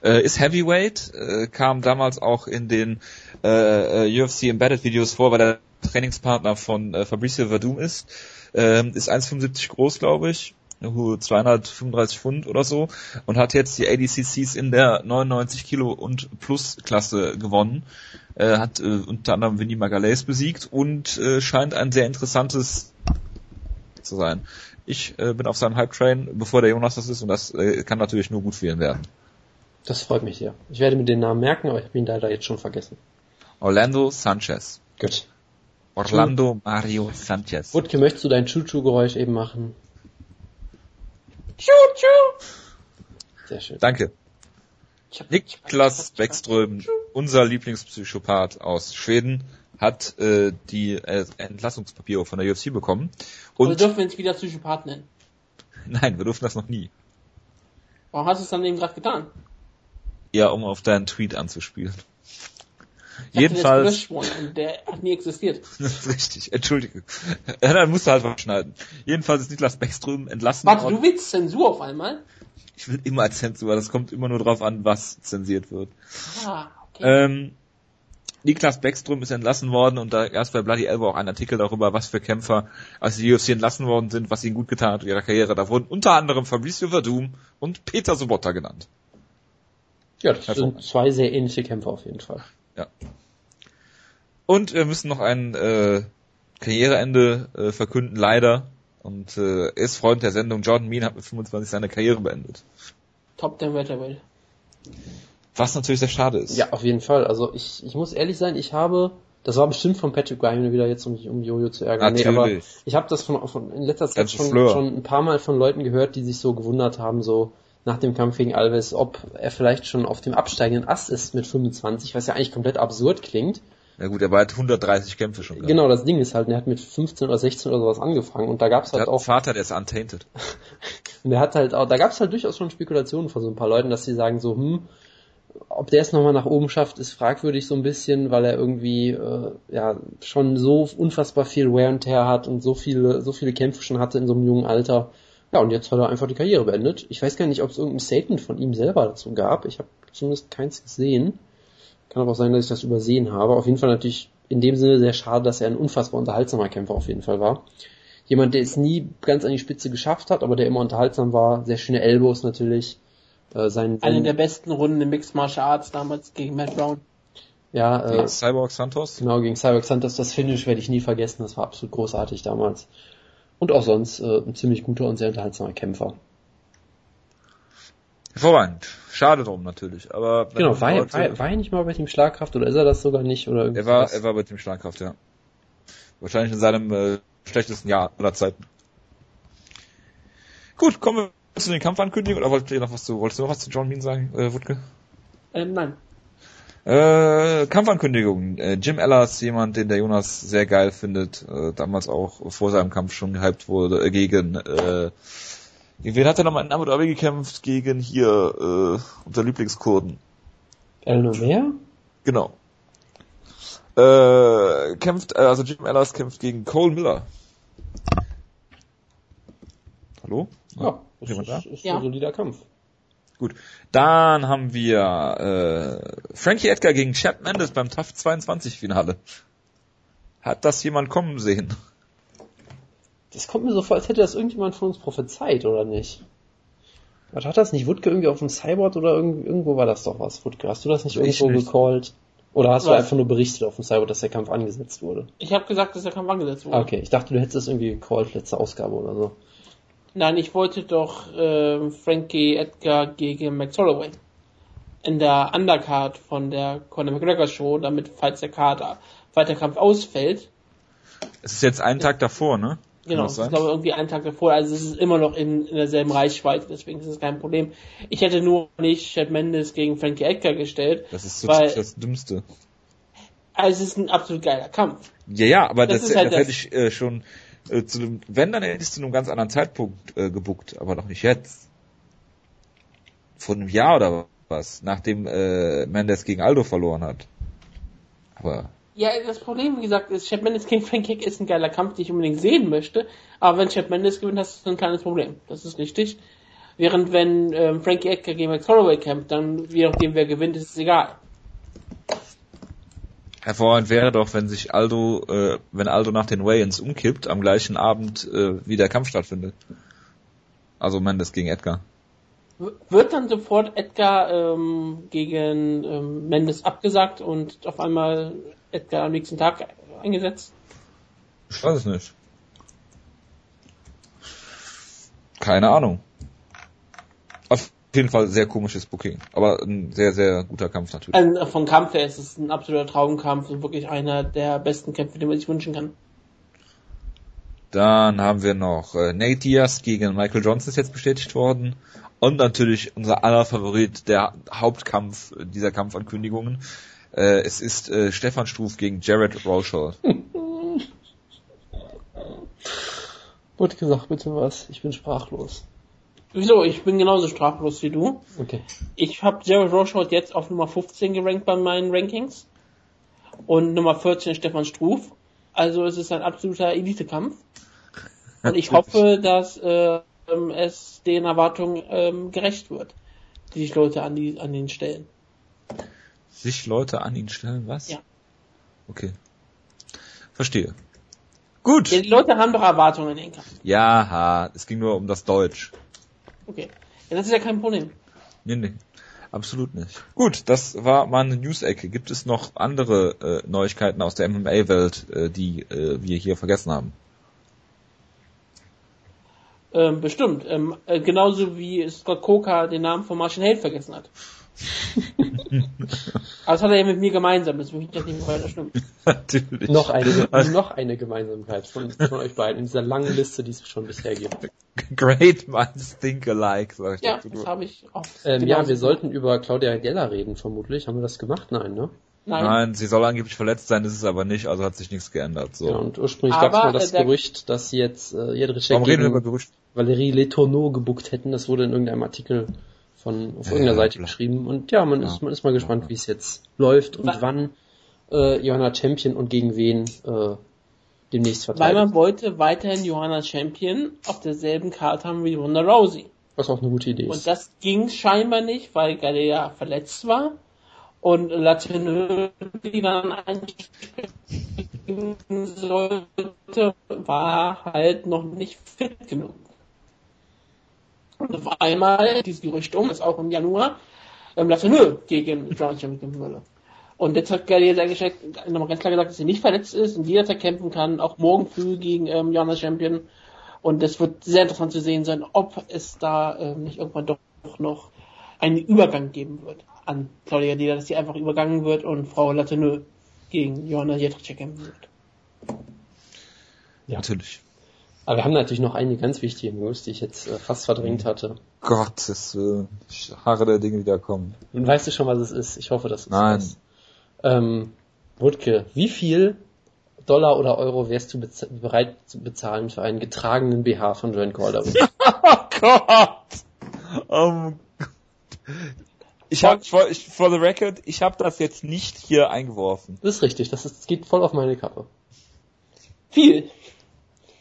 Äh, ist Heavyweight, äh, kam damals auch in den äh, äh UFC Embedded Videos vor, weil er Trainingspartner von äh, Fabricio Verdum ist. Äh, ist 1,75 groß, glaube ich 235 Pfund oder so und hat jetzt die ADCCs in der 99 Kilo und Plus Klasse gewonnen. Äh, hat äh, unter anderem Vinny Magalhaes besiegt und äh, scheint ein sehr interessantes zu sein. Ich äh, bin auf seinem Hype-Train, bevor der Jonas das ist und das äh, kann natürlich nur gut für ihn werden. Das freut mich sehr. Ich werde mir den Namen merken, aber ich habe ihn leider jetzt schon vergessen. Orlando Sanchez. Gut. Orlando Mario Sanchez. Wutke, möchtest du dein Chuchu-Geräusch eben machen? Sehr schön. Danke. Niklas Beckström, unser Lieblingspsychopath aus Schweden, hat äh, die äh, Entlassungspapiere von der UFC bekommen. Und Oder dürfen wir uns wieder Psychopath nennen? *laughs* Nein, wir durften das noch nie. Warum hast du es dann eben gerade getan? Ja, um auf deinen Tweet anzuspielen. Jedenfalls. Und der hat nie existiert. *laughs* Richtig, entschuldige. Ja, dann musst du halt was schneiden. Jedenfalls ist Niklas Beckström entlassen Warte, du willst Zensur auf einmal? Ich will immer Zensur, das kommt immer nur drauf an, was zensiert wird. Ah, okay. Ähm, Niklas Beckström ist entlassen worden und da erst bei Bloody Elbow auch ein Artikel darüber, was für Kämpfer als die UFC entlassen worden sind, was ihnen gut getan hat in ihrer Karriere. Da wurden unter anderem Fabricio Verdum und Peter Sobotta genannt. Ja, das sind zwei sehr ähnliche Kämpfer auf jeden Fall. Ja. Und wir müssen noch ein äh, Karriereende äh, verkünden, leider. Und äh, ist Freund der Sendung. Jordan Mean hat mit 25 seine Karriere beendet. Top 10 Welterweight. Was natürlich sehr schade ist. Ja, auf jeden Fall. Also ich, ich muss ehrlich sein, ich habe, das war bestimmt von Patrick Graham wieder jetzt, um mich um Jojo zu ärgern. Natürlich. Nee, aber ich habe das von, von in letzter Zeit schon, schon ein paar Mal von Leuten gehört, die sich so gewundert haben, so nach dem Kampf gegen Alves, ob er vielleicht schon auf dem absteigenden Ast ist mit 25, was ja eigentlich komplett absurd klingt. Ja gut, er war halt 100 Kämpfe schon. Gehabt. Genau, das Ding ist halt, er hat mit 15 oder 16 oder sowas angefangen und da gab's halt der auch. Vater, der ist untainted. *laughs* und der hat halt auch, da gab's halt durchaus schon Spekulationen von so ein paar Leuten, dass sie sagen so, hm, ob der es nochmal nach oben schafft, ist fragwürdig so ein bisschen, weil er irgendwie äh, ja schon so unfassbar viel Wear and Tear hat und so viele, so viele Kämpfe schon hatte in so einem jungen Alter ja, und jetzt hat er einfach die Karriere beendet. Ich weiß gar nicht, ob es irgendein Statement von ihm selber dazu gab. Ich habe zumindest keins gesehen. Kann aber auch sein, dass ich das übersehen habe. Auf jeden Fall natürlich in dem Sinne sehr schade, dass er ein unfassbar unterhaltsamer Kämpfer auf jeden Fall war. Jemand, der es nie ganz an die Spitze geschafft hat, aber der immer unterhaltsam war. Sehr schöne Elbows natürlich. Äh, sein, Eine der besten Runden im Mixed Martial Arts damals gegen Matt Brown. Ja, äh, gegen Cyborg Santos. Genau, gegen Cyborg Santos. Das Finish werde ich nie vergessen. Das war absolut großartig damals. Und auch sonst äh, ein ziemlich guter und sehr unterhaltsamer Kämpfer. Hervorragend. Schade drum natürlich, aber genau war, er, war, war er nicht mal bei Team Schlagkraft oder ist er das sogar nicht oder Er war er war bei Team Schlagkraft, ja. Wahrscheinlich in seinem äh, schlechtesten Jahr aller Zeiten. Gut, kommen wir zu den Kampfankündigungen oder wolltest du noch was zu wolltest du noch was zu John Bean sagen, äh, Wutke? Ähm, nein. Äh, Kampfankündigung. Äh, Jim Ellers, jemand, den der Jonas sehr geil findet, äh, damals auch vor seinem Kampf schon gehypt wurde, äh, gegen, äh, gegen wen hat er nochmal in Abu Dhabi gekämpft? Gegen hier, äh, unser Lieblingskurden. El Nomer? Genau. Äh, kämpft, äh, also Jim Ellers kämpft gegen Cole Miller. Hallo? Ja, das ist, da? ist ja. ein solider Kampf. Gut. Dann haben wir äh, Frankie Edgar gegen Chad Mendes beim TAF 22 Finale. Hat das jemand kommen sehen? Das kommt mir so vor, als hätte das irgendjemand von uns prophezeit, oder nicht? Was hat das nicht Wutke irgendwie auf dem Cyborg oder irgendwo war das doch was, Wutke? Hast du das nicht irgendwo nicht. gecallt? Oder hast was? du einfach nur berichtet auf dem Cyborg, dass der Kampf angesetzt wurde? Ich habe gesagt, dass der Kampf angesetzt wurde. Okay, ich dachte, du hättest das irgendwie gecallt, letzte Ausgabe oder so. Nein, ich wollte doch äh, Frankie Edgar gegen Max Holloway in der Undercard von der Conor McGregor Show, damit falls der Kader, der Kampf ausfällt. Es ist jetzt einen Tag davor, ne? Genau, das ist glaube irgendwie einen Tag davor, also es ist immer noch in, in derselben Reichweite, deswegen ist es kein Problem. Ich hätte nur nicht Chad Mendes gegen Frankie Edgar gestellt. Das ist so weil, das Dümmste. Also es ist ein absolut geiler Kampf. Ja, ja, aber das, das, halt das hätte ich äh, schon äh, zu dem, wenn, dann ich zu einem ganz anderen Zeitpunkt äh, gebuckt, aber noch nicht jetzt. Vor einem Jahr oder was, nachdem äh, Mendes gegen Aldo verloren hat. Aber ja, das Problem, wie gesagt, ist, Chad Mendes gegen Frank Kick ist ein geiler Kampf, den ich unbedingt sehen möchte. Aber wenn Chad Mendes gewinnt, hast du ein kleines Problem. Das ist richtig. Während wenn ähm, Frankie Edgar gegen Max Holloway kämpft, dann, je nachdem wer gewinnt, ist es egal. Hervorragend wäre doch, wenn sich Aldo, äh, wenn Aldo nach den Wayans umkippt, am gleichen Abend äh, wie der Kampf stattfindet. Also Mendes gegen Edgar. Wird dann sofort Edgar ähm, gegen ähm, Mendes abgesagt und auf einmal Edgar am nächsten Tag eingesetzt? Ich weiß es nicht. Keine Ahnung. Auf jeden Fall sehr komisches Booking, aber ein sehr, sehr guter Kampf natürlich. Also vom Kampf her ist es ein absoluter Traumkampf und wirklich einer der besten Kämpfe, den man sich wünschen kann. Dann haben wir noch äh, Nate Diaz gegen Michael Johnson ist jetzt bestätigt worden. Und natürlich unser aller Favorit, der Hauptkampf dieser Kampfankündigungen. Äh, es ist äh, Stefan Struf gegen Jared Rochold. *laughs* Wurde gesagt, bitte was. Ich bin sprachlos. Wieso? Ich bin genauso sprachlos wie du. Okay. Ich habe Jared Rochold jetzt auf Nummer 15 gerankt bei meinen Rankings. Und Nummer 14 Stefan Struf. Also es ist ein absoluter Elite-Kampf. Und ich hoffe, dass äh, es den Erwartungen ähm, gerecht wird, die sich Leute an, die, an den stellen sich Leute an ihn stellen, was? Ja. Okay. Verstehe. Gut. Die Leute haben doch Erwartungen in den Kampf. Ja, es ging nur um das Deutsch. Okay. Ja, das ist ja kein Problem. Nee, nee. Absolut nicht. Gut, das war meine News-Ecke. Gibt es noch andere äh, Neuigkeiten aus der MMA-Welt, äh, die äh, wir hier vergessen haben? Ähm, bestimmt. Ähm, äh, genauso wie Scott Coker den Namen von Martian Held vergessen hat. Aber das hat er ja mit mir gemeinsam, das möchte ich nicht weiter stimmen. *laughs* Natürlich. Noch eine, noch eine Gemeinsamkeit von, von euch beiden in dieser langen Liste, die es schon bisher gibt. Great minds think alike, sag ich Ja, das habe ich auch. Ähm, ja, wir sollten über Claudia Geller reden, vermutlich. Haben wir das gemacht? Nein, ne? Nein. Nein, sie soll angeblich verletzt sein, ist es aber nicht, also hat sich nichts geändert. So. Ja, und ursprünglich gab es mal das äh, Gerücht, dass sie jetzt äh, Jedrzejczyk Warum reden wir über Gerücht? Valerie Letourneau gebuckt hätten. Das wurde in irgendeinem Artikel von auf ja, irgendeiner Seite klar. geschrieben. Und ja, man ist man ist mal gespannt, wie es jetzt läuft und wann äh, Johanna Champion und gegen wen äh, demnächst verteidigt. Weil man wollte weiterhin Johanna Champion auf derselben Karte haben wie Ronda Rousey. Was auch eine gute Idee ist. Und das ging scheinbar nicht, weil Galea verletzt war und Latinö, die dann einspringen sollte, war halt noch nicht fit genug. Und auf einmal dieses Gerücht um, das auch im Januar, ähm, Lafrenieux gegen John kämpfen würde. Und jetzt hat Gary jetzt nochmal ganz klar gesagt, dass er nicht verletzt ist und jederzeit kämpfen kann, auch morgen früh gegen ähm, Jana Champion. Und es wird sehr interessant zu sehen sein, ob es da ähm, nicht irgendwann doch noch einen Übergang geben wird an Claudia Deda, dass sie einfach übergangen wird und Frau Lateneux gegen Johanna Jetracek kämpfen wird. Ja. Natürlich. Aber wir haben natürlich noch einige ganz wichtige News, die ich jetzt äh, fast verdrängt hatte. Gottes Willen. Ich harre der Dinge, die da kommen. Und weißt du schon, was es ist? Ich hoffe, dass es Nein. ist. Ähm, Wutke, wie viel Dollar oder Euro wärst du bereit zu bezahlen für einen getragenen BH von Joanne Calderwood? *laughs* oh Gott! Um, ich habe for, for the record, ich habe das jetzt nicht hier eingeworfen. Das ist richtig, das, ist, das geht voll auf meine Kappe. Viel.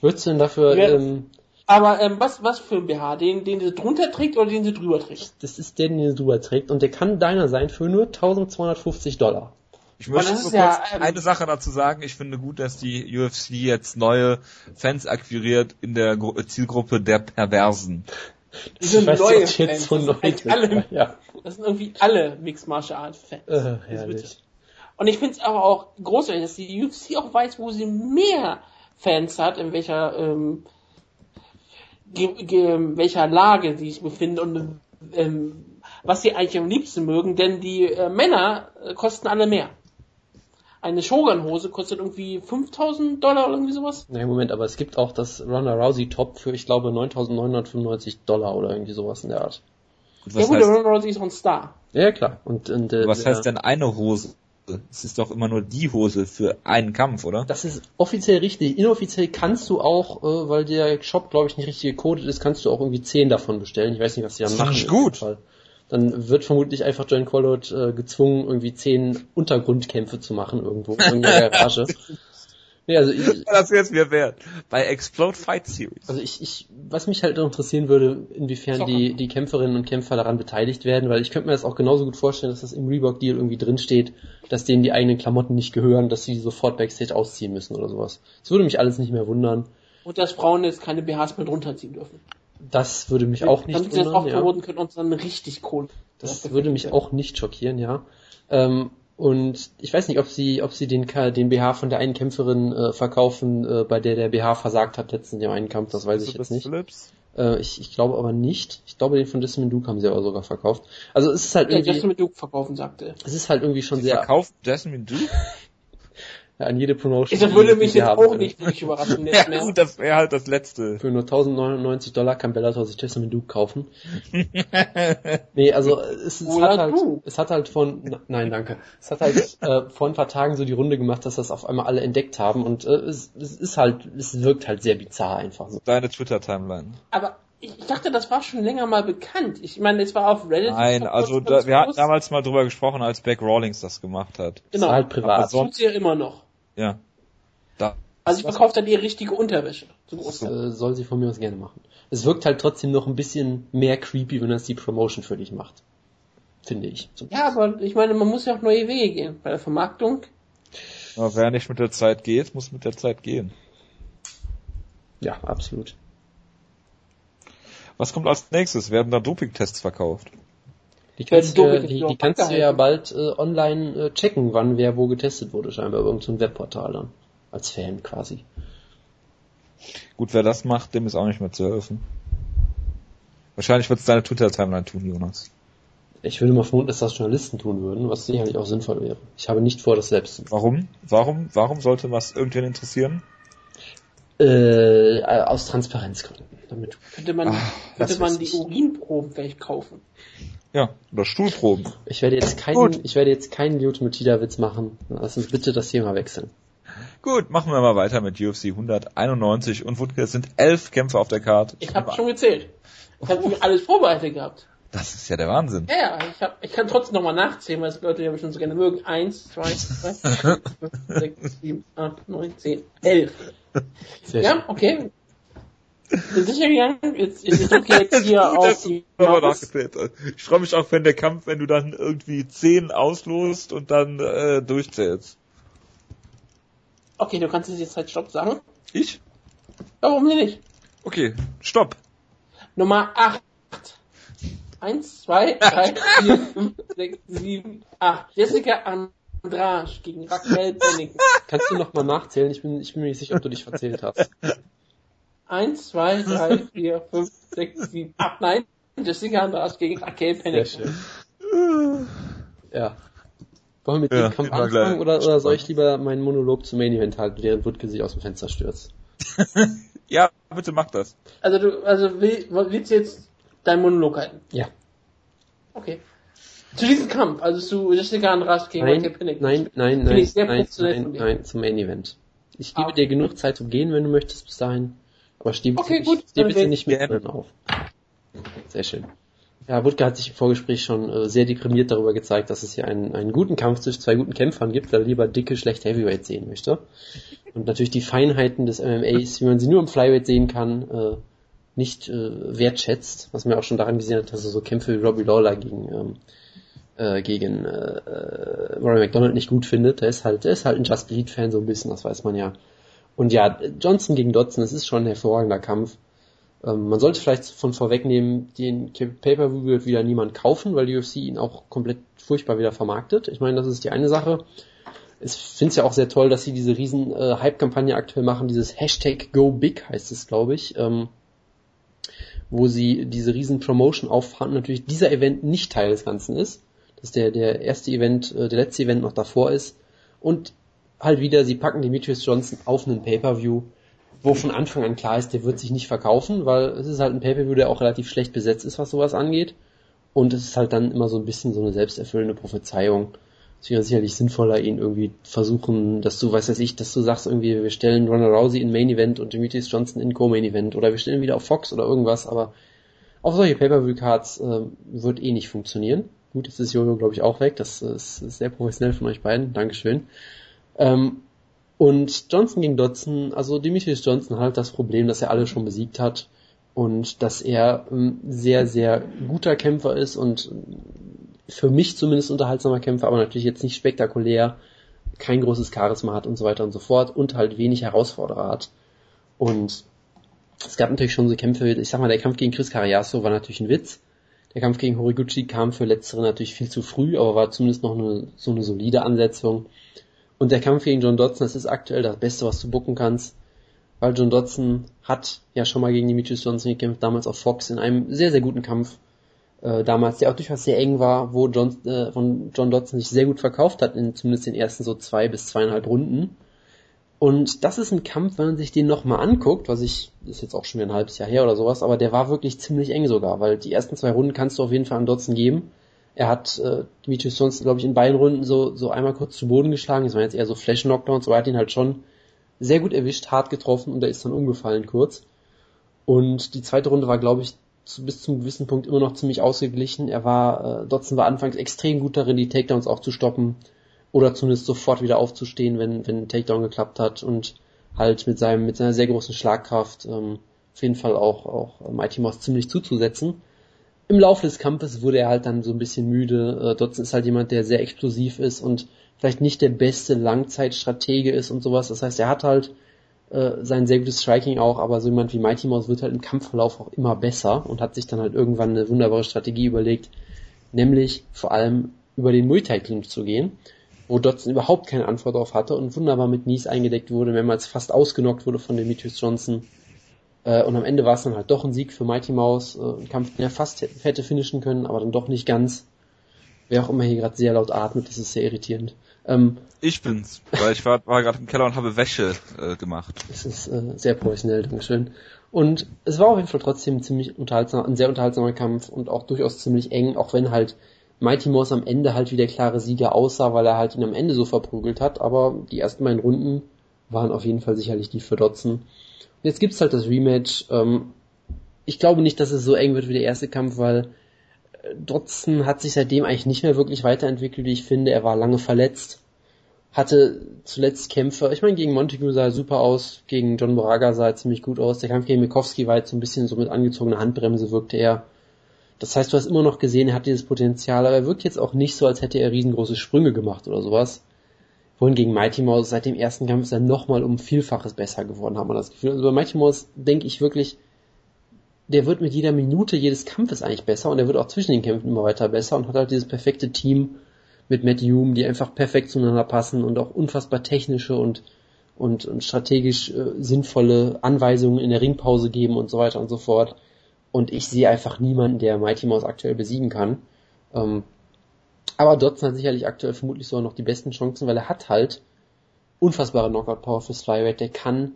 Würdest du denn dafür, ja. ähm, Aber ähm, was, was für ein BH? Den, den sie drunter trägt oder den sie drüber trägt? Das ist der, den sie drüber trägt und der kann deiner sein für nur 1250 Dollar. Ich möchte nur kurz ja, ähm, eine Sache dazu sagen. Ich finde gut, dass die UFC jetzt neue Fans akquiriert in der Gru Zielgruppe der Perversen. Die sind neue Fans. Jetzt so neu das, alle, *laughs* ja. das sind irgendwie alle Mixed Martial Arts Fans. Äh. Und ich finde es aber auch großartig, dass die UFC auch weiß, wo sie mehr Fans hat, in welcher ähm, welcher Lage sie sich befinden und ähm, was sie eigentlich am liebsten mögen, denn die äh, Männer äh, kosten alle mehr. Eine Shogun-Hose kostet irgendwie 5000 Dollar oder irgendwie sowas. Nein, Moment, aber es gibt auch das Ronda Rousey Top für, ich glaube, 9995 Dollar oder irgendwie sowas in der Art. Gut, ja gut, der Ronda Rousey ist auch ein Star. Ja, klar. Und, und, äh, was heißt denn eine Hose? Es ist doch immer nur die Hose für einen Kampf, oder? Das ist offiziell richtig. Inoffiziell kannst du auch, äh, weil der Shop, glaube ich, nicht richtig gecodet ist, kannst du auch irgendwie zehn davon bestellen. Ich weiß nicht, was die dann machen. Das ist gut. Dann wird vermutlich einfach John Collot äh, gezwungen, irgendwie zehn Untergrundkämpfe zu machen irgendwo in der *laughs* Garage. Nee, also ich, *laughs* das wäre es mir wert. Bei Explode Fight Series. Also ich, ich, was mich halt interessieren würde, inwiefern die, die Kämpferinnen und Kämpfer daran beteiligt werden, weil ich könnte mir das auch genauso gut vorstellen, dass das im Reebok-Deal irgendwie drinsteht, dass denen die eigenen Klamotten nicht gehören, dass sie sofort Backstage ausziehen müssen oder sowas. Das würde mich alles nicht mehr wundern. Und dass Frauen jetzt keine BHs mehr drunter ziehen dürfen. Das würde mich auch nicht Damit wundern. Damit sie das auch ja. können und dann richtig Kohle. Das würde mich auch nicht schockieren, ja. Ähm, und ich weiß nicht, ob sie, ob sie den, den BH von der einen Kämpferin äh, verkaufen, äh, bei der der BH versagt hat letztens dem einen Kampf, das weiß ich jetzt nicht. Äh, ich, ich glaube aber nicht. Ich glaube, den von Desmond Duke haben sie aber sogar verkauft. Also es ist halt irgendwie. Ja, Desmond Duke verkaufen, sagte. Es ist halt irgendwie schon sie sehr. Verkauft Desmond Duke? *laughs* Ja, an jede Promotion. Das würde mich jetzt auch nicht wirklich überraschen. *laughs* ja, mehr. gut, das wäre halt das Letzte. Für nur 1099 Dollar kann Bellator sich Testament Duke kaufen. *laughs* nee, also es, es hat halt, es hat halt von, nein, danke. Es hat halt äh, vor ein paar Tagen so die Runde gemacht, dass das auf einmal alle entdeckt haben und äh, es, es ist halt, es wirkt halt sehr bizarr einfach so. Deine Twitter-Timeline. Aber ich dachte, das war schon länger mal bekannt. Ich meine, es war auf Reddit. Nein, also da, wir hatten damals mal drüber gesprochen, als Beck Rawlings das gemacht hat. Genau. halt privat. Das tut sie ja immer noch. Ja. Da. Also ich verkaufe dann ihre richtige Unterwäsche. Das äh, soll sie von mir aus gerne machen. Es wirkt halt trotzdem noch ein bisschen mehr creepy, wenn das die Promotion für dich macht. Finde ich. Ja, aber ich meine, man muss ja auch neue Wege gehen. Bei der Vermarktung. Aber wer nicht mit der Zeit geht, muss mit der Zeit gehen. Ja, absolut. Was kommt als nächstes? Werden da Doping-Tests verkauft? Die kannst, du, die, die kannst du ja bald äh, online äh, checken, wann wer wo getestet wurde, scheinbar über irgendein Webportal dann. Als Fan quasi. Gut, wer das macht, dem ist auch nicht mehr zu helfen. Wahrscheinlich wird es deine Twitter-Timeline tun, Jonas. Ich würde mal vermuten, dass das Journalisten tun würden, was sicherlich auch sinnvoll wäre. Ich habe nicht vor, das selbst zu tun. Warum? Warum? Warum sollte was irgendwen interessieren? Äh, aus Transparenzgründen. Damit könnte man, Ach, könnte man die Urinproben vielleicht kaufen. Ja, oder Stuhlproben. Ich werde jetzt keinen, ich werde jetzt keinen Lyotometida-Witz machen. Lass uns bitte das Thema wechseln. Gut, machen wir mal weiter mit UFC 191 und Wutke, es sind elf Kämpfe auf der Karte. Ich habe schon gezählt. Ich habe alles vorbereitet gehabt. Das ist ja der Wahnsinn. Ja, ja, ich, hab, ich kann trotzdem nochmal nachzählen, weil es Leute ja bestimmt so gerne mögen. Eins, zwei, drei, vier, fünf, sechs, sieben, acht, neun, zehn, elf. Sehr ja, okay. Sicher gegangen? *laughs* Jetzt, ich drücke jetzt hier gut, auf die Ich freue mich auch, wenn der Kampf, wenn du dann irgendwie 10 auslost und dann äh, durchzählst. Okay, du kannst jetzt halt Stopp sagen. Ich? Ja, warum denn nicht? Okay, Stopp. Nummer 8. 1, 2, 3, 4, 5, 6, 7, 8. Jessica Andrasch gegen Raquel Pennington. Kannst du nochmal nachzählen? Ich bin, ich bin mir nicht sicher, ob du dich verzählt hast. 1, 2, 3, 4, 5, 6, 7, 8, nein. Jessica Andrade gegen Raquel Pennington. Ja. Wollen wir mit ja, dem Kampf anfangen oder, oder soll ich lieber meinen Monolog zum Main Event halten, während Wutke sich aus dem Fenster stürzt? *laughs* ja, bitte mach das. Also du, also will, willst du jetzt deinen Monolog halten? Ja. Okay. Zu diesem Kampf, also zu Jessica Andrade gegen nein, Raquel Pennington. Nein, nein, nein, nein, nein, nein, zum Main Event. Ich gebe ah. dir genug Zeit zum Gehen, wenn du möchtest bis dahin. Aber steh, okay, gut, steh bitte nicht mit drin auf. Sehr schön. Ja, Wutke hat sich im Vorgespräch schon äh, sehr deprimiert darüber gezeigt, dass es hier einen, einen guten Kampf zwischen zwei guten Kämpfern gibt, weil er lieber dicke, schlechte Heavyweight sehen möchte. Und natürlich die Feinheiten des MMAs, wie man sie nur im Flyweight sehen kann, äh, nicht äh, wertschätzt, was man auch schon daran gesehen hat, dass er so Kämpfe wie Robbie Lawler gegen ähm, äh, gegen äh, äh, Rory McDonald nicht gut findet. Der ist halt, der ist halt ein Just Bleed Fan so ein bisschen, das weiß man ja. Und ja, Johnson gegen Dodson, das ist schon ein hervorragender Kampf. Ähm, man sollte vielleicht von vorwegnehmen, den Pay-Per-View wird wieder niemand kaufen, weil die UFC ihn auch komplett furchtbar wieder vermarktet. Ich meine, das ist die eine Sache. Ich finde es ja auch sehr toll, dass sie diese riesen äh, Hype-Kampagne aktuell machen, dieses Hashtag Go Big heißt es, glaube ich, ähm, wo sie diese riesen Promotion auffahren. Natürlich dieser Event nicht Teil des Ganzen ist, dass der der erste Event, äh, der letzte Event noch davor ist und halt wieder, sie packen Demetrius Johnson auf einen Pay-Per-View, wo von Anfang an klar ist, der wird sich nicht verkaufen, weil es ist halt ein Pay-Per-View, der auch relativ schlecht besetzt ist, was sowas angeht. Und es ist halt dann immer so ein bisschen so eine selbsterfüllende Prophezeiung. Es wäre sicherlich sinnvoller, ihn irgendwie versuchen, dass du, weißt ich, dass du sagst irgendwie, wir stellen Ronald Rousey in Main Event und Demetrius Johnson in Co-Main Event oder wir stellen wieder auf Fox oder irgendwas, aber auf solche Pay-Per-View-Cards äh, wird eh nicht funktionieren. Gut, jetzt ist Jojo, glaube ich, auch weg. Das ist, ist sehr professionell von euch beiden. Dankeschön. Ähm, und Johnson gegen Dodson, also Demetrius Johnson hat das Problem, dass er alle schon besiegt hat und dass er ein sehr, sehr guter Kämpfer ist und für mich zumindest unterhaltsamer Kämpfer, aber natürlich jetzt nicht spektakulär, kein großes Charisma hat und so weiter und so fort und halt wenig Herausforderer hat. Und es gab natürlich schon so Kämpfe, ich sag mal, der Kampf gegen Chris Cariaso war natürlich ein Witz. Der Kampf gegen Horiguchi kam für letztere natürlich viel zu früh, aber war zumindest noch eine, so eine solide Ansetzung. Und der Kampf gegen John Dodson, das ist aktuell das Beste, was du bucken kannst, weil John Dodson hat ja schon mal gegen Demetrius Johnson gekämpft, damals auf Fox in einem sehr, sehr guten Kampf. Äh, damals, der auch durchaus sehr eng war, wo John, äh, von John Dodson sich sehr gut verkauft hat, in zumindest den ersten so zwei bis zweieinhalb Runden. Und das ist ein Kampf, wenn man sich den nochmal anguckt, was ich, ist jetzt auch schon wieder ein halbes Jahr her oder sowas, aber der war wirklich ziemlich eng sogar, weil die ersten zwei Runden kannst du auf jeden Fall an Dodson geben. Er hat äh, Demetrius Johnson, glaube ich, in beiden Runden so, so einmal kurz zu Boden geschlagen. Das war jetzt eher so Flash-Knockdowns, aber er hat ihn halt schon sehr gut erwischt, hart getroffen und er ist dann umgefallen kurz. Und die zweite Runde war, glaube ich, zu, bis zum gewissen Punkt immer noch ziemlich ausgeglichen. Er war, äh, Dotson war anfangs extrem gut darin, die Takedowns auch zu stoppen oder zumindest sofort wieder aufzustehen, wenn, wenn ein Takedown geklappt hat und halt mit seinem, mit seiner sehr großen Schlagkraft ähm, auf jeden Fall auch, auch Mighty Mouse ziemlich zuzusetzen im Laufe des Kampfes wurde er halt dann so ein bisschen müde. Äh, Dodson ist halt jemand, der sehr explosiv ist und vielleicht nicht der beste Langzeitstratege ist und sowas. Das heißt, er hat halt äh, sein sehr gutes Striking auch, aber so jemand wie Mighty Mouse wird halt im Kampfverlauf auch immer besser und hat sich dann halt irgendwann eine wunderbare Strategie überlegt, nämlich vor allem über den Muay Thai Clinch zu gehen, wo Dodson überhaupt keine Antwort darauf hatte und wunderbar mit Knees eingedeckt wurde, mehrmals fast ausgenockt wurde von Demetrius Johnson äh, und am Ende war es dann halt doch ein Sieg für Mighty Mouse. Äh, ein Kampf, der fast hätte finishen können, aber dann doch nicht ganz. Wer auch immer hier gerade sehr laut atmet, das ist sehr irritierend. Ähm, ich bin's, weil ich war, war gerade im Keller und habe Wäsche äh, gemacht. Das ist äh, sehr professionell, Dankeschön. Und es war auf jeden Fall trotzdem ein ziemlich unterhaltsamer, ein sehr unterhaltsamer Kampf und auch durchaus ziemlich eng, auch wenn halt Mighty Mouse am Ende halt wie der klare Sieger aussah, weil er halt ihn am Ende so verprügelt hat, aber die ersten beiden Runden waren auf jeden Fall sicherlich die für Dotzen. Jetzt gibt's halt das Rematch. Ähm, ich glaube nicht, dass es so eng wird wie der erste Kampf, weil äh, Dodson hat sich seitdem eigentlich nicht mehr wirklich weiterentwickelt, wie ich finde. Er war lange verletzt, hatte zuletzt Kämpfe. Ich meine, gegen Montague sah er super aus, gegen John Moraga sah er ziemlich gut aus. Der Kampf gegen Mikowski war jetzt so ein bisschen so mit angezogener Handbremse wirkte er. Das heißt, du hast immer noch gesehen, er hat dieses Potenzial, aber er wirkt jetzt auch nicht so, als hätte er riesengroße Sprünge gemacht oder sowas wohingegen Mighty Mouse seit dem ersten Kampf ist er nochmal um Vielfaches besser geworden, hat man das Gefühl. Also bei Mighty Mouse denke ich wirklich, der wird mit jeder Minute jedes Kampfes eigentlich besser und er wird auch zwischen den Kämpfen immer weiter besser und hat halt dieses perfekte Team mit Matt Hume, die einfach perfekt zueinander passen und auch unfassbar technische und und, und strategisch äh, sinnvolle Anweisungen in der Ringpause geben und so weiter und so fort. Und ich sehe einfach niemanden, der Mighty Mouse aktuell besiegen kann. Ähm, aber Dodson hat sicherlich aktuell vermutlich sogar noch die besten Chancen, weil er hat halt unfassbare Knockout-Power fürs Flyweight. Der kann,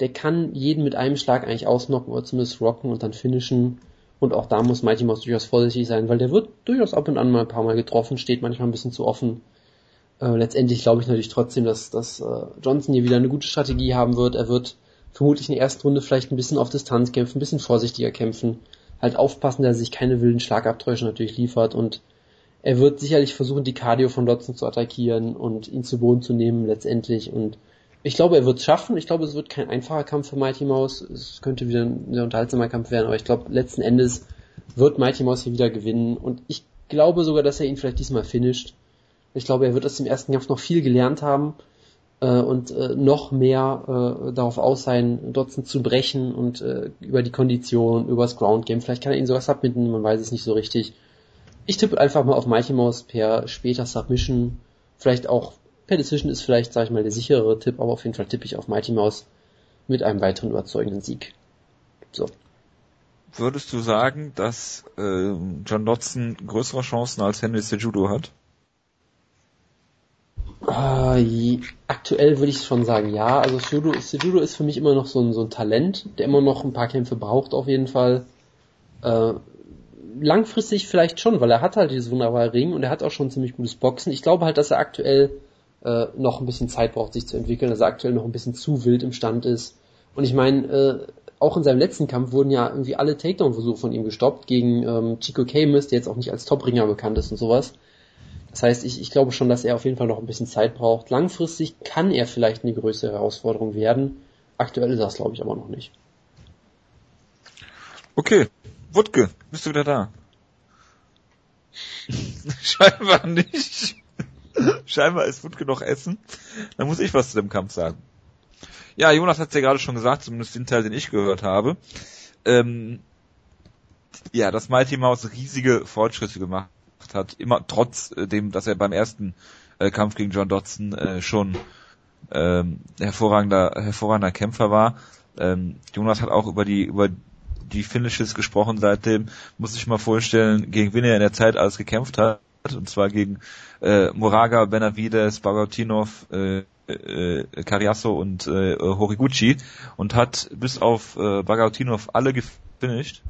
der kann jeden mit einem Schlag eigentlich ausnocken oder zumindest rocken und dann finishen. Und auch da muss Mighty Mouse durchaus vorsichtig sein, weil der wird durchaus ab und an mal ein paar Mal getroffen, steht manchmal ein bisschen zu offen. Äh, letztendlich glaube ich natürlich trotzdem, dass, dass äh, Johnson hier wieder eine gute Strategie haben wird. Er wird vermutlich in der ersten Runde vielleicht ein bisschen auf Distanz kämpfen, ein bisschen vorsichtiger kämpfen. Halt aufpassen, dass er sich keine wilden Schlagabtäusche natürlich liefert und er wird sicherlich versuchen, die Cardio von Dodson zu attackieren und ihn zu Boden zu nehmen letztendlich und Ich glaube, er wird es schaffen. Ich glaube, es wird kein einfacher Kampf für Mighty Mouse. Es könnte wieder ein sehr unterhaltsamer Kampf werden, aber ich glaube, letzten Endes wird Mighty Mouse hier wieder gewinnen und ich glaube sogar, dass er ihn vielleicht diesmal finisht. Ich glaube, er wird aus dem ersten Kampf noch viel gelernt haben äh, und äh, noch mehr äh, darauf aus sein, Dotson zu brechen und äh, über die Kondition, über das Ground Game. Vielleicht kann er ihn sogar submitten, man weiß es nicht so richtig. Ich tippe einfach mal auf Mighty Mouse per später Submission. Vielleicht auch per Decision ist vielleicht, sage ich mal, der sicherere Tipp, aber auf jeden Fall tippe ich auf Mighty Mouse mit einem weiteren überzeugenden Sieg. So. Würdest du sagen, dass äh, John Dodson größere Chancen als Henry Sejudo hat? Äh, aktuell würde ich schon sagen, ja. Also Sejudo, Sejudo ist für mich immer noch so ein, so ein Talent, der immer noch ein paar Kämpfe braucht auf jeden Fall. Äh, langfristig vielleicht schon, weil er hat halt dieses wunderbare Ring und er hat auch schon ziemlich gutes Boxen. Ich glaube halt, dass er aktuell äh, noch ein bisschen Zeit braucht, sich zu entwickeln, dass er aktuell noch ein bisschen zu wild im Stand ist. Und ich meine, äh, auch in seinem letzten Kampf wurden ja irgendwie alle Takedown-Versuche von ihm gestoppt gegen ähm, Chico Camus, der jetzt auch nicht als Top-Ringer bekannt ist und sowas. Das heißt, ich, ich glaube schon, dass er auf jeden Fall noch ein bisschen Zeit braucht. Langfristig kann er vielleicht eine größere Herausforderung werden. Aktuell ist das, glaube ich, aber noch nicht. Okay. Wutke, bist du wieder da? *laughs* Scheinbar nicht. Scheinbar ist Wutke noch essen. Dann muss ich was zu dem Kampf sagen. Ja, Jonas hat es ja gerade schon gesagt, zumindest den Teil, den ich gehört habe. Ähm, ja, dass Mighty Mouse riesige Fortschritte gemacht hat, immer trotz äh, dem, dass er beim ersten äh, Kampf gegen John Dodson äh, schon ähm, hervorragender, hervorragender Kämpfer war. Ähm, Jonas hat auch über die über die Finishes gesprochen seitdem. Muss ich mal vorstellen, gegen wen er in der Zeit alles gekämpft hat. Und zwar gegen äh, Moraga, Benavides, Bagotinov, äh, äh, Cariasso und äh, Horiguchi und hat bis auf äh, Bagotinov alle gefinisht.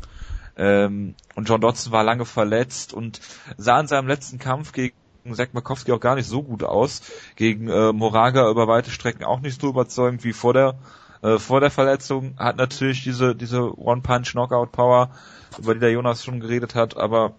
Ähm, und John Dodson war lange verletzt und sah in seinem letzten Kampf gegen Zack Makowski auch gar nicht so gut aus. Gegen äh, Moraga über weite Strecken auch nicht so überzeugend wie vor der äh, vor der Verletzung. Hat natürlich diese diese One Punch Knockout Power, über die der Jonas schon geredet hat, aber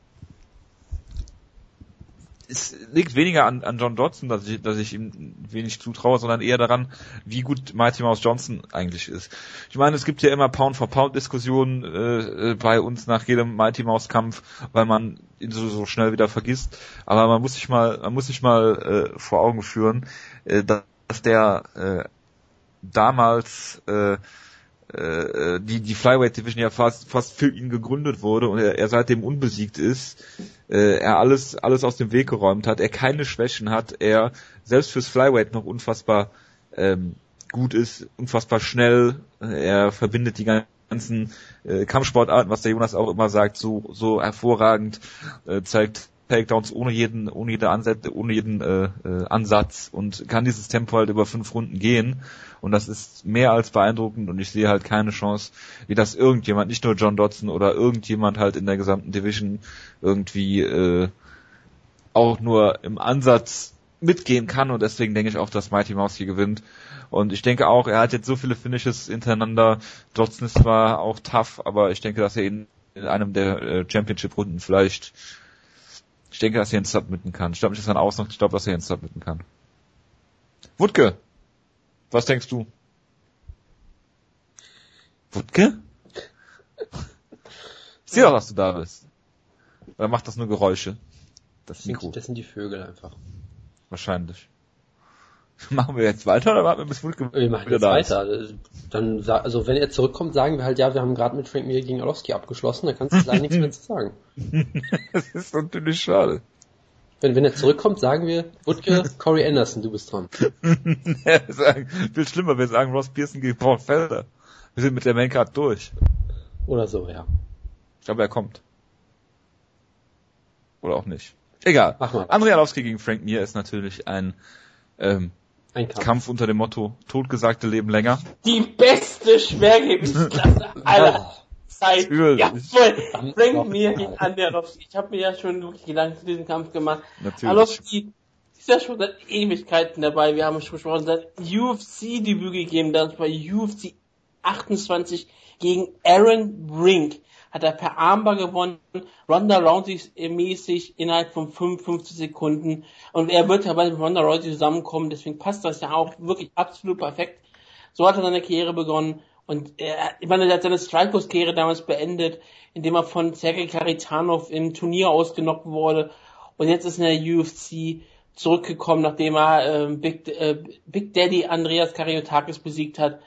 es liegt weniger an, an John Dodson, dass ich, dass ich ihm wenig zutraue, sondern eher daran, wie gut Mighty Mouse Johnson eigentlich ist. Ich meine, es gibt ja immer Pound-for-Pound-Diskussionen äh, bei uns nach jedem Mighty Mouse Kampf, weil man ihn so, so schnell wieder vergisst. Aber man muss sich mal, man muss sich mal äh, vor Augen führen, äh, dass der äh, damals äh, äh, die, die Flyweight Division ja fast, fast für ihn gegründet wurde und er, er seitdem unbesiegt ist, äh, er alles, alles aus dem Weg geräumt hat, er keine Schwächen hat, er selbst fürs Flyweight noch unfassbar ähm, gut ist, unfassbar schnell, er verbindet die ganzen äh, Kampfsportarten, was der Jonas auch immer sagt, so, so hervorragend, äh, zeigt Takedowns ohne jeden, ohne jede Ansätze, ohne jeden äh, äh, Ansatz und kann dieses Tempo halt über fünf Runden gehen. Und das ist mehr als beeindruckend und ich sehe halt keine Chance, wie das irgendjemand, nicht nur John Dodson oder irgendjemand halt in der gesamten Division irgendwie äh, auch nur im Ansatz mitgehen kann und deswegen denke ich auch, dass Mighty Mouse hier gewinnt. Und ich denke auch, er hat jetzt so viele Finishes hintereinander. Dodson ist zwar auch tough, aber ich denke, dass er in, in einem der äh, Championship-Runden vielleicht ich denke, dass er ihn submitten kann. Ich glaube nicht, dass er einen Ausnahme, ich glaube, dass er ihn submitten kann. Wutke, was denkst du? Wutke? Ich sehe doch, dass du da bist. Oder macht das nur Geräusche? Das, Mikro. das sind die Vögel einfach. Wahrscheinlich. *laughs* Machen wir jetzt weiter oder warten wir bis Wutke Wir machen jetzt weiter. Ist? Dann, also wenn er zurückkommt, sagen wir halt, ja, wir haben gerade mit Frank Mir gegen Orlovsky abgeschlossen, dann kannst du leider nichts mehr zu sagen. *laughs* das ist natürlich schade. Wenn, wenn er zurückkommt, sagen wir, Wutke, *laughs* Corey Anderson, du bist dran. ja, sagen, viel schlimmer, wir sagen Ross Pearson gegen Paul Felder. Wir sind mit der Maincard durch. Oder so, ja. Ich glaube, er kommt. Oder auch nicht. Egal. Andrei Arlovski gegen Frank Mir ist natürlich ein ähm, ein Kampf. Kampf unter dem Motto Totgesagte leben länger. Die beste Schwergewichtsklasse *laughs* aller Zeit. Ja, voll. Bring mir den Anderowski. Ich habe mir ja schon wirklich Gedanken zu diesem Kampf gemacht. Natürlich. Arlovski ist ja schon seit Ewigkeiten dabei. Wir haben schon besprochen, seit UFC-Debüt gegeben, das bei UFC 28 gegen Aaron Brink. Hat er per Armbar gewonnen, Ronda Rousey mäßig innerhalb von 55 Sekunden. Und er wird ja bei Ronda Rousey zusammenkommen, deswegen passt das ja auch wirklich absolut perfekt. So hat er seine Karriere begonnen. Und er, ich meine, er hat seine Strikeforce-Karriere damals beendet, indem er von Sergei Karitanov im Turnier ausgenockt wurde. Und jetzt ist er in der UFC zurückgekommen, nachdem er äh, Big, äh, Big Daddy Andreas Kariotakis besiegt hat.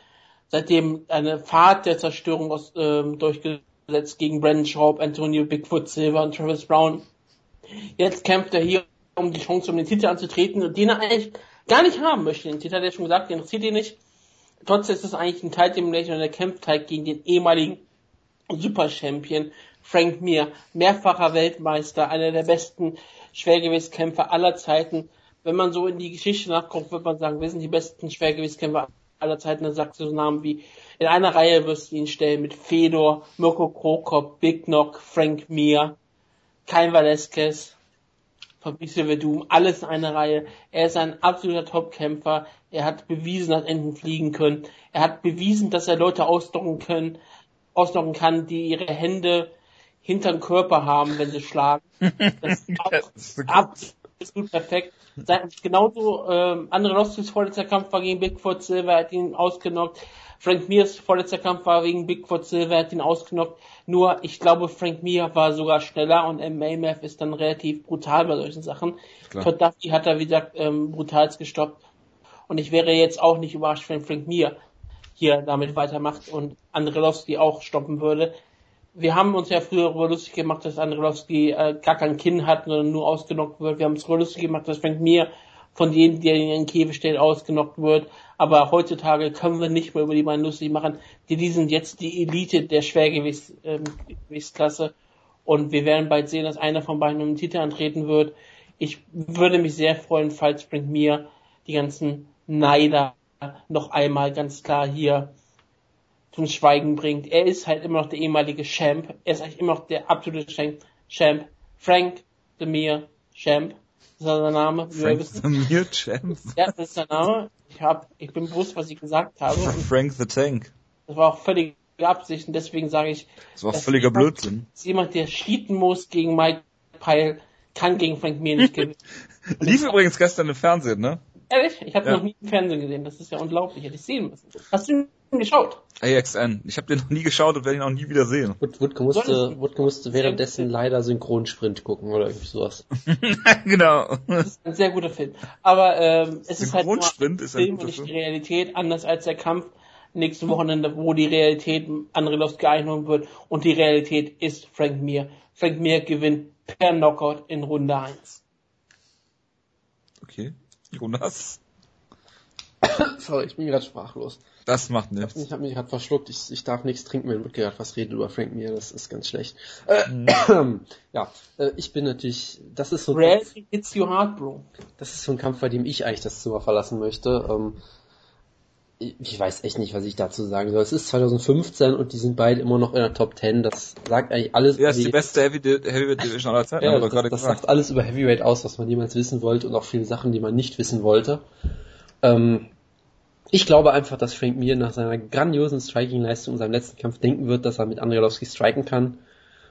Seitdem eine Fahrt der Zerstörung aus, äh, durchgesetzt gegen Brandon Schaub, Antonio Bigfoot Silver und Travis Brown. Jetzt kämpft er hier um die Chance, um den Titel anzutreten, den er eigentlich gar nicht haben möchte. Den Titel hat er schon gesagt, den interessiert ihn nicht. Trotzdem ist es eigentlich ein Teil und er kämpft halt gegen den ehemaligen Super Champion Frank Mir, mehrfacher Weltmeister, einer der besten Schwergewichtskämpfer aller Zeiten. Wenn man so in die Geschichte nachguckt, wird man sagen, wir sind die besten Schwergewichtskämpfer aller Zeiten. Dann sagst du so Namen wie, in einer Reihe wirst du ihn stellen mit Fedor, Mirko Krokop, Big Knock, Frank Mir, Kein Velasquez, Fabrice Verdum, alles in einer Reihe. Er ist ein absoluter Topkämpfer. Er hat bewiesen, dass Enten fliegen können. Er hat bewiesen, dass er Leute ausdocken können, ausdocken kann, die ihre Hände hinterm Körper haben, wenn sie schlagen. *laughs* Das ist auch absolut perfekt. Genauso ähm, andere Lostis vorletzter Kampf war gegen Bigfoot Silver, hat ihn ausgenockt. Frank Mears vorletzter Kampf war wegen Bigfoot Silver, hat ihn ausgenockt. Nur, ich glaube, Frank Mir war sogar schneller und MMF ist dann relativ brutal bei solchen Sachen. Todd Duffy hat er, wie gesagt, ähm, brutals gestoppt. Und ich wäre jetzt auch nicht überrascht, wenn Frank Mir hier damit weitermacht und Andrelowski auch stoppen würde wir haben uns ja früher darüber lustig gemacht, dass Andrelowski äh, gar kein Kinn hat, sondern nur ausgenockt wird. Wir haben es lustig gemacht, dass Frank Mir von denen, die in den Käfig stehen, ausgenockt wird. Aber heutzutage können wir nicht mehr über die beiden lustig machen. Die, die sind jetzt die Elite der Schwergewichtsklasse. Ähm, und wir werden bald sehen, dass einer von beiden um den Titel antreten wird. Ich würde mich sehr freuen, falls Frank Mir die ganzen Neider noch einmal ganz klar hier zum Schweigen bringt. Er ist halt immer noch der ehemalige Champ. Er ist eigentlich immer noch der absolute Champ. Frank Demir Champ. Das ist sein Name. Frank Demir Champ. Ja, das ist sein Name. Ich hab, ich bin bewusst, was ich gesagt habe. Frank the Tank. Das war auch völlig Absicht und deswegen sage ich. Das war völliger jemand, Blödsinn. Jemand, der cheaten muss gegen Mike Pyle, kann gegen Frank Mir nicht *laughs* gewinnen. Lief übrigens gestern im Fernsehen, ne? Ehrlich? Ich habe ja. noch nie im Fernsehen gesehen. Das ist ja unglaublich. Hätte ich sehen müssen. Hast du geschaut? AXN. Ich habe den noch nie geschaut und werde ihn auch nie wieder sehen. Wutke musste, Wutke musste währenddessen leider Synchronsprint gucken oder irgendwie sowas. *laughs* genau. Das ist ein sehr guter Film. Aber ähm, es ist halt nur ein Film und nicht die Realität, anders als der Kampf nächste Wochenende, wo die Realität Andrelovski einholen wird und die Realität ist Frank Mir. Frank Mir gewinnt per Knockout in Runde 1. Okay. Jonas? *coughs* Sorry, ich bin gerade sprachlos. Das macht nichts. Ich habe mich gerade verschluckt. Ich, ich darf nichts trinken, wenn Rutger gerade was redet über Frank Mir. Das ist ganz schlecht. Äh, mhm. *coughs* ja, äh, ich bin natürlich. Das ist so. Rare hits you hard, bro. Das ist so ein Kampf, bei dem ich eigentlich das Zimmer verlassen möchte. Ähm, ich weiß echt nicht, was ich dazu sagen soll. Es ist 2015 und die sind beide immer noch in der Top 10. Das sagt eigentlich alles. Ja, ist die beste Heavy Heavyweight Division aller Zeiten. Ja, das, das sagt alles über Heavyweight aus, was man jemals wissen wollte und auch viele Sachen, die man nicht wissen wollte. Ähm, ich glaube einfach, dass Frank Mir nach seiner grandiosen Striking-Leistung in seinem letzten Kampf denken wird, dass er mit Andrelowski striken kann.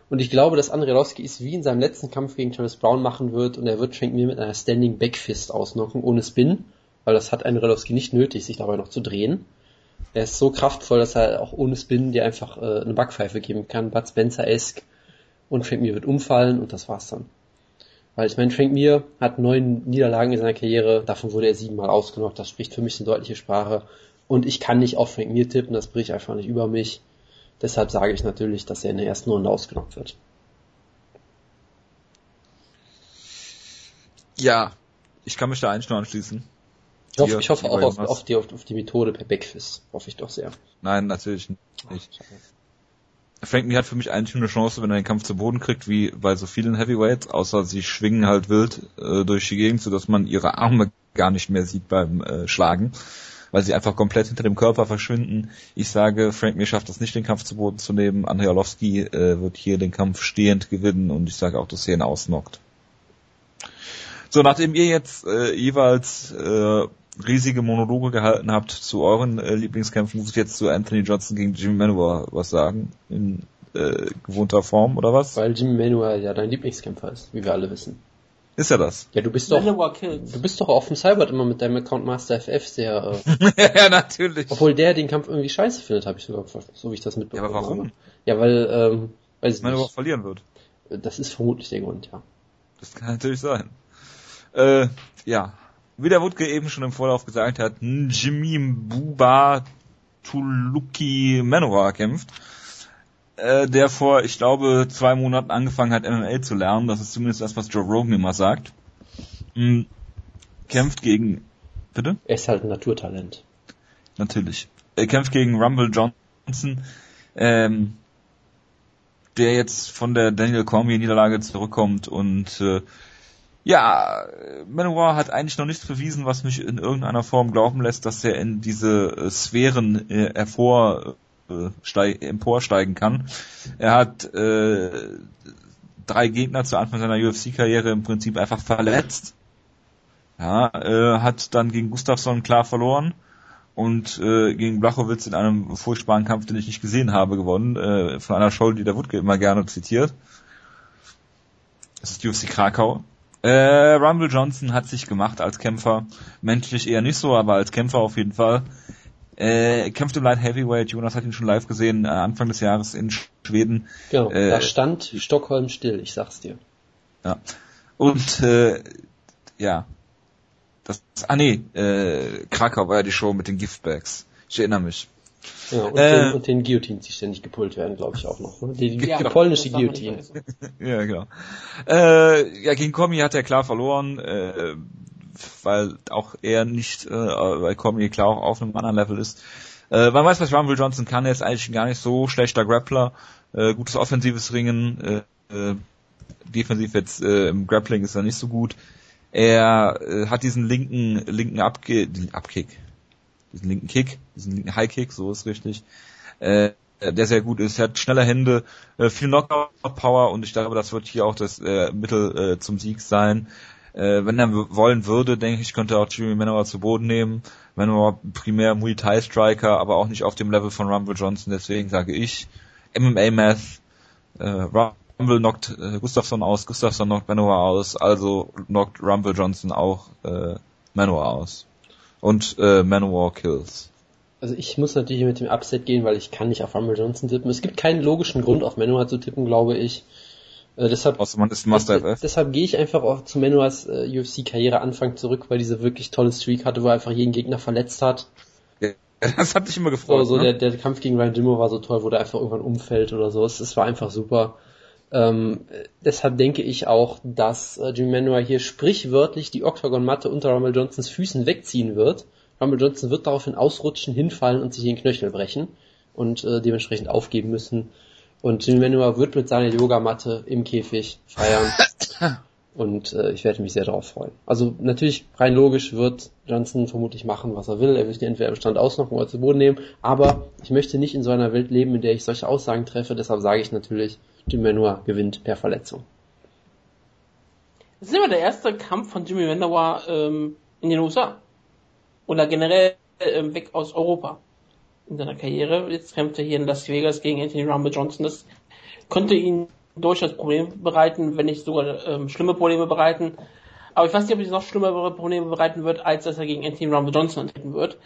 Und ich glaube, dass Andrelowski es wie in seinem letzten Kampf gegen Travis Brown machen wird und er wird Frank Mir mit einer Standing Backfist ausnocken, ohne Spin, weil das hat Andrelowski nicht nötig, sich dabei noch zu drehen. Er ist so kraftvoll, dass er auch ohne Spin dir einfach äh, eine Backpfeife geben kann, Bud Spencer-esque. Und Frank Mir wird umfallen und das war's dann. Weil ich meine, Frank Mir hat neun Niederlagen in seiner Karriere, davon wurde er siebenmal ausgenockt, das spricht für mich eine deutliche Sprache. Und ich kann nicht auf Frank Mir tippen, das bricht einfach nicht über mich. Deshalb sage ich natürlich, dass er in der ersten Runde ausgenockt wird. Ja, ich kann mich da eigentlich nur anschließen. Ich hoffe, ich hoffe auch auf, auf, die, auf, die Methode per Backfist. Hoffe ich doch sehr. Nein, natürlich nicht. Frank Mir hat für mich eigentlich nur eine Chance, wenn er den Kampf zu Boden kriegt, wie bei so vielen Heavyweights, außer sie schwingen halt wild äh, durch die Gegend, sodass man ihre Arme gar nicht mehr sieht beim äh, Schlagen, weil sie einfach komplett hinter dem Körper verschwinden. Ich sage, Frank Mir schafft es nicht, den Kampf zu Boden zu nehmen. Andrei Orlovsky äh, wird hier den Kampf stehend gewinnen und ich sage auch, dass er ihn ausnockt. So, nachdem ihr jetzt äh, jeweils äh, riesige Monologe gehalten habt zu euren äh, Lieblingskämpfen, muss ich jetzt zu Anthony Johnson gegen Jimmy Manuwa was sagen. In äh, gewohnter Form, oder was? Weil Jimmy Manuel ja dein Lieblingskämpfer ist, wie wir alle wissen. Ist er das? Ja, du bist doch, du bist doch auf dem Cyber immer mit deinem Account Master FF sehr, äh, *laughs* Ja, natürlich. Obwohl der den Kampf irgendwie scheiße findet, habe ich sogar, so wie ich das mitbekommen habe. Ja, aber warum? Habe. Ja, weil, ähm, weiß ich Manowar verlieren wird. Das ist vermutlich der Grund, ja. Das kann natürlich sein. Äh, ja. Wie der Wutke eben schon im Vorlauf gesagt hat, Jimmy Buba Tuluki Manowar kämpft, äh, der vor, ich glaube, zwei Monaten angefangen hat, MMA zu lernen. Das ist zumindest das, was Joe Rogan immer sagt. Mhm. Kämpft gegen, bitte? Er ist halt ein Naturtalent. Natürlich. Er kämpft gegen Rumble Johnson, ähm, der jetzt von der Daniel Cormier Niederlage zurückkommt und äh, ja, Manowar hat eigentlich noch nichts bewiesen, was mich in irgendeiner Form glauben lässt, dass er in diese äh, Sphären äh, hervor äh, steig, emporsteigen kann. Er hat äh, drei Gegner zu Anfang seiner UFC-Karriere im Prinzip einfach verletzt. Ja, äh, hat dann gegen Gustafsson klar verloren und äh, gegen Blachowitz in einem furchtbaren Kampf, den ich nicht gesehen habe, gewonnen, äh, von einer Show, die der Wutke immer gerne zitiert. Das ist UFC Krakau. Äh, Rumble Johnson hat sich gemacht als Kämpfer. Menschlich eher nicht so, aber als Kämpfer auf jeden Fall. Äh, kämpft im Light Heavyweight. Jonas hat ihn schon live gesehen, äh, Anfang des Jahres in Schweden. Genau, äh, da stand Stockholm still, ich sag's dir. Ja. Und, äh, ja. Das, ah nee, äh, Krakau war ja die Show mit den Giftbags. Ich erinnere mich. Ja, und, äh, den, und den Guillotines, die ständig gepult werden, glaube ich auch noch. Die, die, ja, die polnische Guillotine. *laughs* ja, genau. Äh, ja, gegen Komi hat er klar verloren, äh, weil auch er nicht, äh, weil Komi klar auch auf einem anderen Level ist. Äh, man weiß, was Rumble Johnson kann, er ist eigentlich gar nicht so schlechter Grappler, äh, gutes offensives Ringen, äh, äh, defensiv jetzt äh, im Grappling ist er nicht so gut. Er äh, hat diesen linken, linken Abge Abkick, diesen linken Kick, diesen linken High Kick, so ist richtig, äh, der sehr gut ist. Er hat schnelle Hände, äh, viel Knockout-Power und ich glaube, das wird hier auch das äh, Mittel äh, zum Sieg sein. Äh, wenn er wollen würde, denke ich, könnte er auch Jimmy Manowar zu Boden nehmen. Manowar primär Muay Thai Striker, aber auch nicht auf dem Level von Rumble Johnson. Deswegen sage ich MMA Math. Äh, Rumble knockt äh, Gustafsson aus, Gustafsson knockt Manowar aus, also knockt Rumble Johnson auch äh, Manowar aus und äh, Manowar Kills. Also ich muss natürlich mit dem Upset gehen, weil ich kann nicht auf Rumble Johnson tippen. Es gibt keinen logischen Grund, auf Manowar zu tippen, glaube ich. Äh, deshalb, Außer man ist Master FF. Deshalb gehe ich einfach auch zu Manuas äh, UFC-Karriere-Anfang zurück, weil diese wirklich tolle Streak hatte, wo er einfach jeden Gegner verletzt hat. Ja, *laughs* das hat dich immer gefreut. So, so ne? der, der Kampf gegen Ryan Jimmo war so toll, wo der einfach irgendwann umfällt oder so. Es, es war einfach super. Ähm, deshalb denke ich auch, dass äh, Jimmy Manuel hier sprichwörtlich die Octagon-Matte unter Rumble Johnsons Füßen wegziehen wird. Rumble Johnson wird daraufhin ausrutschen, hinfallen und sich den Knöchel brechen und äh, dementsprechend aufgeben müssen. Und Jimmy Manuel wird mit seiner Yogamatte im Käfig feiern. und äh, ich werde mich sehr darauf freuen. Also natürlich rein logisch wird Johnson vermutlich machen, was er will. Er wird ihn entweder im Stand ausnocken oder zu Boden nehmen. Aber ich möchte nicht in so einer Welt leben, in der ich solche Aussagen treffe. Deshalb sage ich natürlich, Jimmy Manuel gewinnt per Verletzung. Das ist immer der erste Kampf von Jimmy Manuel ähm, in den USA oder generell äh, weg aus Europa in seiner Karriere. Jetzt kämpft er hier in Las Vegas gegen Anthony Rumble Johnson. Das könnte ihn durchaus Probleme bereiten, wenn nicht sogar ähm, schlimme Probleme bereiten. Aber ich weiß nicht, ob es noch schlimmere Probleme bereiten wird, als dass er gegen Anthony Rumble Johnson antreten wird,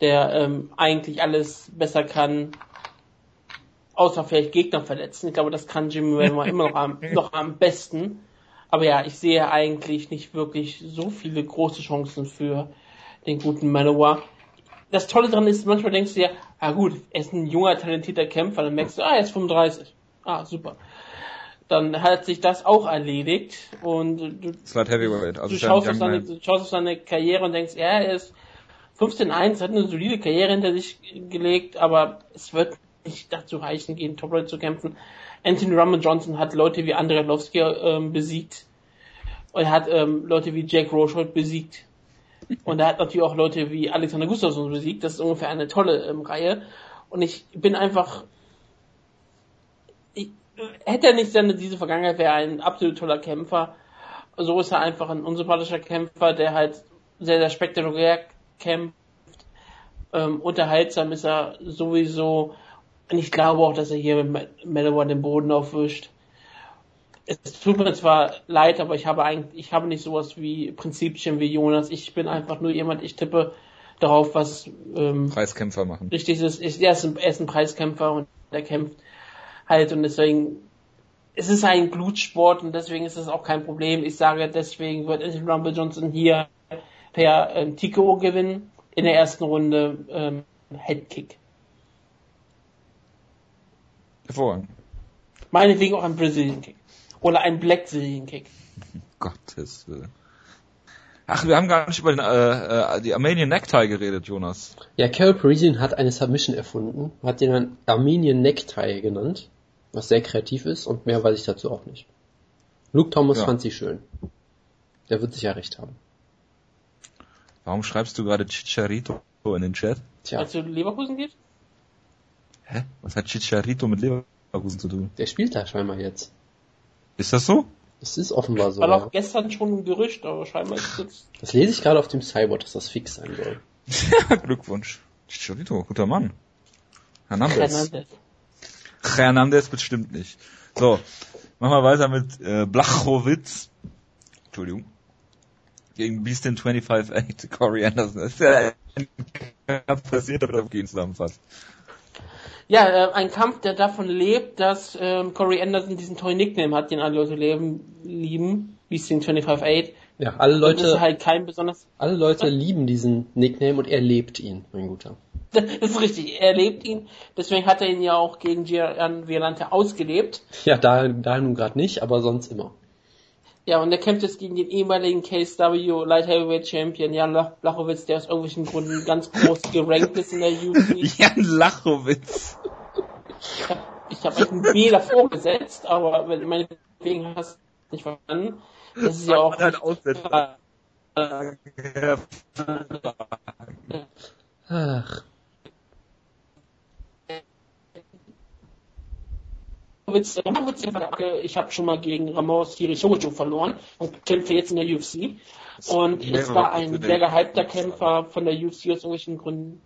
der ähm, eigentlich alles besser kann, außer vielleicht Gegner verletzen. Ich glaube, das kann Jimmy Raymer *laughs* immer noch am, noch am besten. Aber ja, ich sehe eigentlich nicht wirklich so viele große Chancen für den guten Manowar. Das Tolle daran ist, manchmal denkst du ja, ah gut, er ist ein junger, talentierter Kämpfer, dann merkst du, ah, er ist 35. Ah, super. Dann hat sich das auch erledigt und du, Heavyweight, also du, schaust auf seine, du schaust auf seine Karriere und denkst, ja, er ist 15-1, hat eine solide Karriere hinter sich gelegt, aber es wird nicht dazu reichen, gegen Top zu kämpfen. Anthony Rumble Johnson hat Leute wie Andrei Lovski ähm, besiegt und er hat ähm, Leute wie Jack Rochold besiegt. Und er hat natürlich auch Leute wie Alexander Gustafsson besiegt. Das ist ungefähr eine tolle ähm, Reihe. Und ich bin einfach. Ich, hätte er nicht seine, diese Vergangenheit, wäre er ein absolut toller Kämpfer. So ist er einfach ein unsympathischer Kämpfer, der halt sehr, sehr spektakulär kämpft. Ähm, unterhaltsam ist er sowieso. Und ich glaube auch, dass er hier mit Mellowar den Boden aufwischt. Es tut mir zwar leid, aber ich habe eigentlich, ich habe nicht sowas wie Prinzipien wie Jonas. Ich bin einfach nur jemand, ich tippe darauf, was ähm, Preiskämpfer machen. Richtig ist. ist er, ist ein, er ist ein Preiskämpfer und er kämpft halt und deswegen es ist ein Blutsport und deswegen ist es auch kein Problem. Ich sage, deswegen wird Anthony Rumble Johnson hier per ähm, TKO gewinnen. In der ersten Runde ähm, Headkick. Hervorragend. Meinetwegen auch ein Brazilian Kick. Oder ein Black Brazilian Kick. *laughs* Gottes Willen. Ach, wir haben gar nicht über den, äh, äh, die Armenian Necktie geredet, Jonas. Ja, Carol Parisian hat eine Submission erfunden, hat den dann Armenian Necktie genannt, was sehr kreativ ist und mehr weiß ich dazu auch nicht. Luke Thomas ja. fand sie schön. Der wird sich ja recht haben. Warum schreibst du gerade Chicharito in den Chat? Tja. Als du Leverkusen geht? Hä? Was hat Chicharito mit Leverkusen zu tun? Der spielt da scheinbar jetzt. Ist das so? Das ist offenbar so. War ja. auch gestern schon ein Gerücht, aber scheinbar ist es Das lese ich gerade auf dem Cyborg, dass das fix sein soll. Ja, *laughs* Glückwunsch. Chicharito, guter Mann. Hernandez. Hernandez. Hernandez bestimmt nicht. So, machen wir weiter mit äh, Blachowitz. Entschuldigung. Gegen Beastin 25-8, Corey Anderson. Das ist ja ein passiert, damit auf ihn zusammenfasst. Ja, äh, ein Kampf, der davon lebt, dass ähm, Corey Anderson diesen tollen Nickname hat, den alle Leute leben, lieben, Beasting 25-8. Ja, alle Leute, halt kein besonders, alle Leute lieben diesen Nickname und er lebt ihn, mein Guter. *laughs* Das ist richtig, er lebt ihn, deswegen hat er ihn ja auch gegen Gian Violante ausgelebt. Ja, da, da nun gerade nicht, aber sonst immer. Ja, und er kämpft jetzt gegen den ehemaligen KSW Light Heavyweight Champion Jan Lachowitz, der aus irgendwelchen Gründen ganz groß gerankt ist in der UFC. *laughs* Jan Lachowitz. Ich habe ich hab echt ein B davor gesetzt, aber wenn meine wegen hast nicht verstanden. Das ist ja auch. Halt Ach. Ich habe schon mal gegen Ramos Hirishojo verloren und kämpfe jetzt in der UFC. Und es war ein sehr gehypter Kämpfer von der UFC aus irgendwelchen Gründen.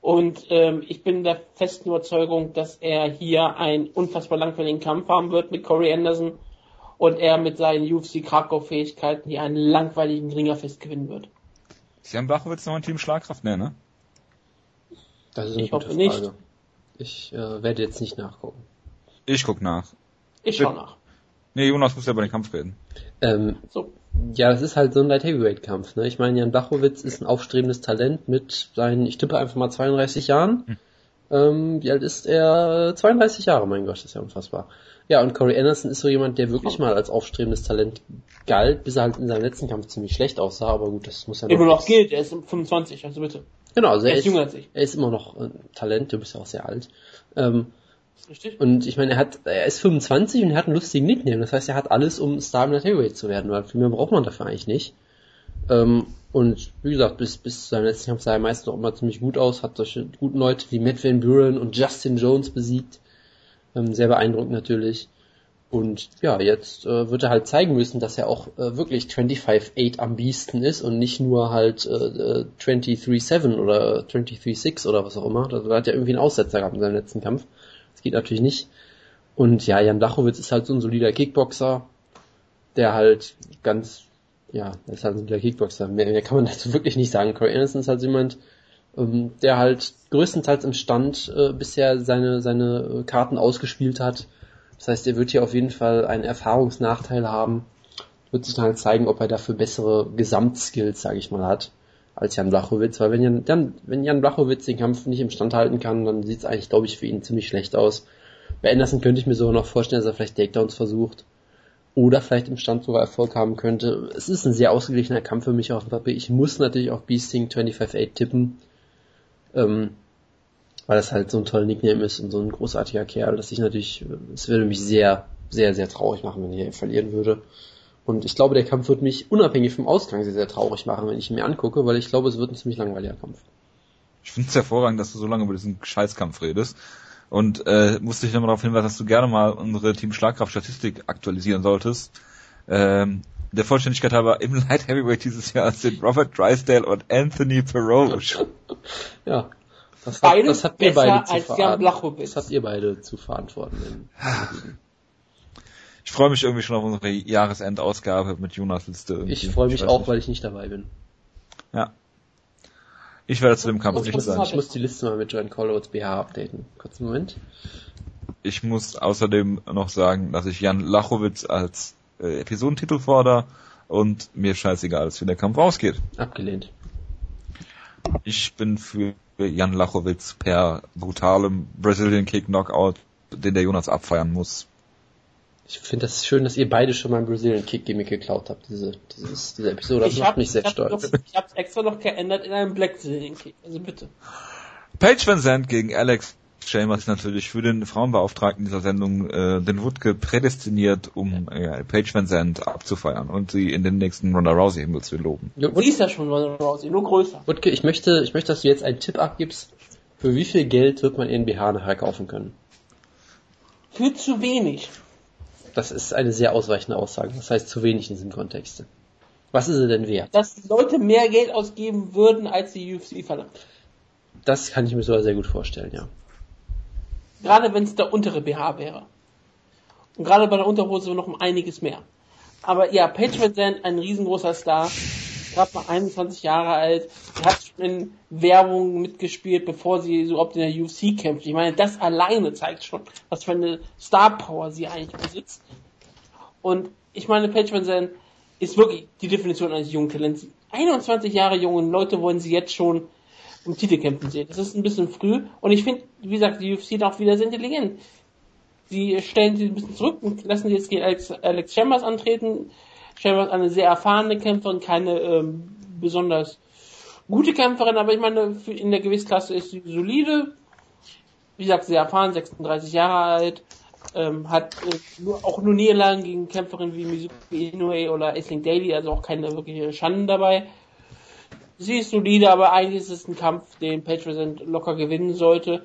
Und ähm, ich bin der festen Überzeugung, dass er hier einen unfassbar langweiligen Kampf haben wird mit Corey Anderson und er mit seinen UFC-Krakau-Fähigkeiten hier einen langweiligen Ringerfest gewinnen wird. Jan Blachowitz noch ein Team Schlagkraft, ne, ne? Das ist eine ich gute hoffe Frage. nicht. Ich äh, werde jetzt nicht nachgucken. Ich guck nach. Ich schau nach. Nee, Jonas muss ja über den Kampf reden. Ähm, so. Ja, das ist halt so ein Light Heavyweight Kampf. Ne? Ich meine, Jan Blachowitz ist ein aufstrebendes Talent mit seinen, ich tippe einfach mal 32 Jahren. Hm. Ähm, wie alt ist er? 32 Jahre, mein Gott, das ist ja unfassbar. Ja, und Corey Anderson ist so jemand, der wirklich mal als aufstrebendes Talent galt, bis er halt in seinem letzten Kampf ziemlich schlecht aussah, aber gut, das muss ja noch... Immer noch gilt, er ist 25, also bitte. Genau, also er, er ist, jünger als ich. er ist immer noch ein Talent, du bist ja auch sehr alt. Ähm, Richtig. Und ich meine, er hat, er ist 25 und er hat einen lustigen Nickname. Das heißt, er hat alles, um Star im Heavyweight zu werden, weil viel mehr braucht man dafür eigentlich nicht. Ähm, und wie gesagt, bis, bis zu seinem letzten Kampf sah er meistens auch immer ziemlich gut aus, hat solche guten Leute wie Matt Van Buren und Justin Jones besiegt. Ähm, sehr beeindruckend natürlich. Und ja, jetzt äh, wird er halt zeigen müssen, dass er auch äh, wirklich 25-8 am besten ist und nicht nur halt äh, 23-7 oder 23-6 oder was auch immer. Da hat er irgendwie einen Aussetzer gehabt in seinem letzten Kampf geht natürlich nicht. Und ja, Jan Blachowitz ist halt so ein solider Kickboxer, der halt ganz, ja, ist halt ein solider Kickboxer. Mehr, mehr kann man *laughs* dazu wirklich nicht sagen. Corey Anderson ist halt jemand, ähm, der halt größtenteils im Stand äh, bisher seine, seine Karten ausgespielt hat. Das heißt, er wird hier auf jeden Fall einen Erfahrungsnachteil haben. Wird sich dann halt zeigen, ob er dafür bessere Gesamtskills, sage ich mal, hat als Jan Blachowitz, weil wenn Jan, dann, wenn Jan Blachowitz den Kampf nicht im Stand halten kann, dann sieht es eigentlich, glaube ich, für ihn ziemlich schlecht aus. Bei Anderson könnte ich mir sogar noch vorstellen, dass er vielleicht Takedowns versucht oder vielleicht im Stand sogar Erfolg haben könnte. Es ist ein sehr ausgeglichener Kampf für mich auf dem Papier. Ich muss natürlich auf Beasting 25-8 tippen, ähm, weil das halt so ein toller Nickname ist und so ein großartiger Kerl, dass ich natürlich, es würde mich sehr, sehr, sehr traurig machen, wenn er verlieren würde. Und ich glaube, der Kampf wird mich unabhängig vom Ausgang sehr, sehr traurig machen, wenn ich ihn mir angucke, weil ich glaube, es wird ein ziemlich langweiliger Kampf. Ich finde es hervorragend, dass du so lange über diesen Scheißkampf redest. Und äh, musste ich nochmal darauf hinweisen, dass du gerne mal unsere Team Schlagkraft-Statistik aktualisieren solltest. Ähm, der Vollständigkeit halber im *laughs* Light Heavyweight dieses Jahr sind Robert Drysdale und Anthony Peroge. *laughs* ja. Das hat, das habt ihr beide zu verantworten. Das habt ihr beide zu verantworten. Ich freue mich irgendwie schon auf unsere Jahresendausgabe mit Jonas Liste. Irgendwie. Ich freue mich ich auch, nicht. weil ich nicht dabei bin. Ja. Ich werde zu dem Kampf nicht sein. Ich muss die Liste mal mit Joan Collowitz BH updaten. Kurzen Moment. Ich muss außerdem noch sagen, dass ich Jan Lachowitz als äh, Episodentitel fordere und mir scheißegal ist, wie der Kampf ausgeht. Abgelehnt. Ich bin für Jan Lachowitz per brutalem Brazilian Kick Knockout, den der Jonas abfeiern muss. Ich finde das schön, dass ihr beide schon mal einen Brazilian Kick Gimmick geklaut habt, diese, dieses, diese Episode. Das ich macht hab, mich sehr ich stolz. Noch, ich hab's extra noch geändert in einen Black Brazilian Kick, also bitte. Paige Van Zandt gegen Alex Chambers natürlich für den Frauenbeauftragten dieser Sendung äh, den Woodke prädestiniert, um äh, Paige Van Zandt abzufeiern und sie in den nächsten Ronda Rousey Himmel zu loben. Sie ist ja schon Ronda Rousey, nur größer. Woodke, ich möchte, ich möchte, dass du jetzt einen Tipp abgibst, für wie viel Geld wird man ihren BH nachher kaufen können? Für zu wenig. Das ist eine sehr ausweichende Aussage. Das heißt zu wenig in diesem Kontext. Was ist sie denn wert? Dass Leute mehr Geld ausgeben würden, als die UFC verlangt. Das kann ich mir sogar sehr gut vorstellen, ja. Gerade wenn es der untere BH wäre. Und gerade bei der Unterhose noch um einiges mehr. Aber ja, Patriot Van ein riesengroßer Star. Gerade mal 21 Jahre alt. Er hat in Werbung mitgespielt, bevor sie so oft in der UFC kämpft. Ich meine, das alleine zeigt schon, was für eine Star Power sie eigentlich besitzt. Und ich meine, Patriot Van ist wirklich die Definition eines jungen Talents. 21 Jahre jung und Leute wollen sie jetzt schon um Titel kämpfen sehen. Das ist ein bisschen früh und ich finde, wie gesagt, die UFC auch wieder sehr intelligent. Sie stellen sie ein bisschen zurück und lassen sie jetzt gegen Alex, Alex Chambers antreten. Chambers eine sehr erfahrene Kämpferin, keine ähm, besonders gute Kämpferin, aber ich meine, in der Gewichtsklasse ist sie solide. Wie gesagt, sehr erfahren, 36 Jahre alt, ähm, hat äh, nur, auch nur Niederlagen gegen Kämpferinnen wie Mizuki Inoue oder Aisling Daly, also auch keine wirkliche Schande dabei sie ist solide, aber eigentlich ist es ein Kampf, den Patriots locker gewinnen sollte.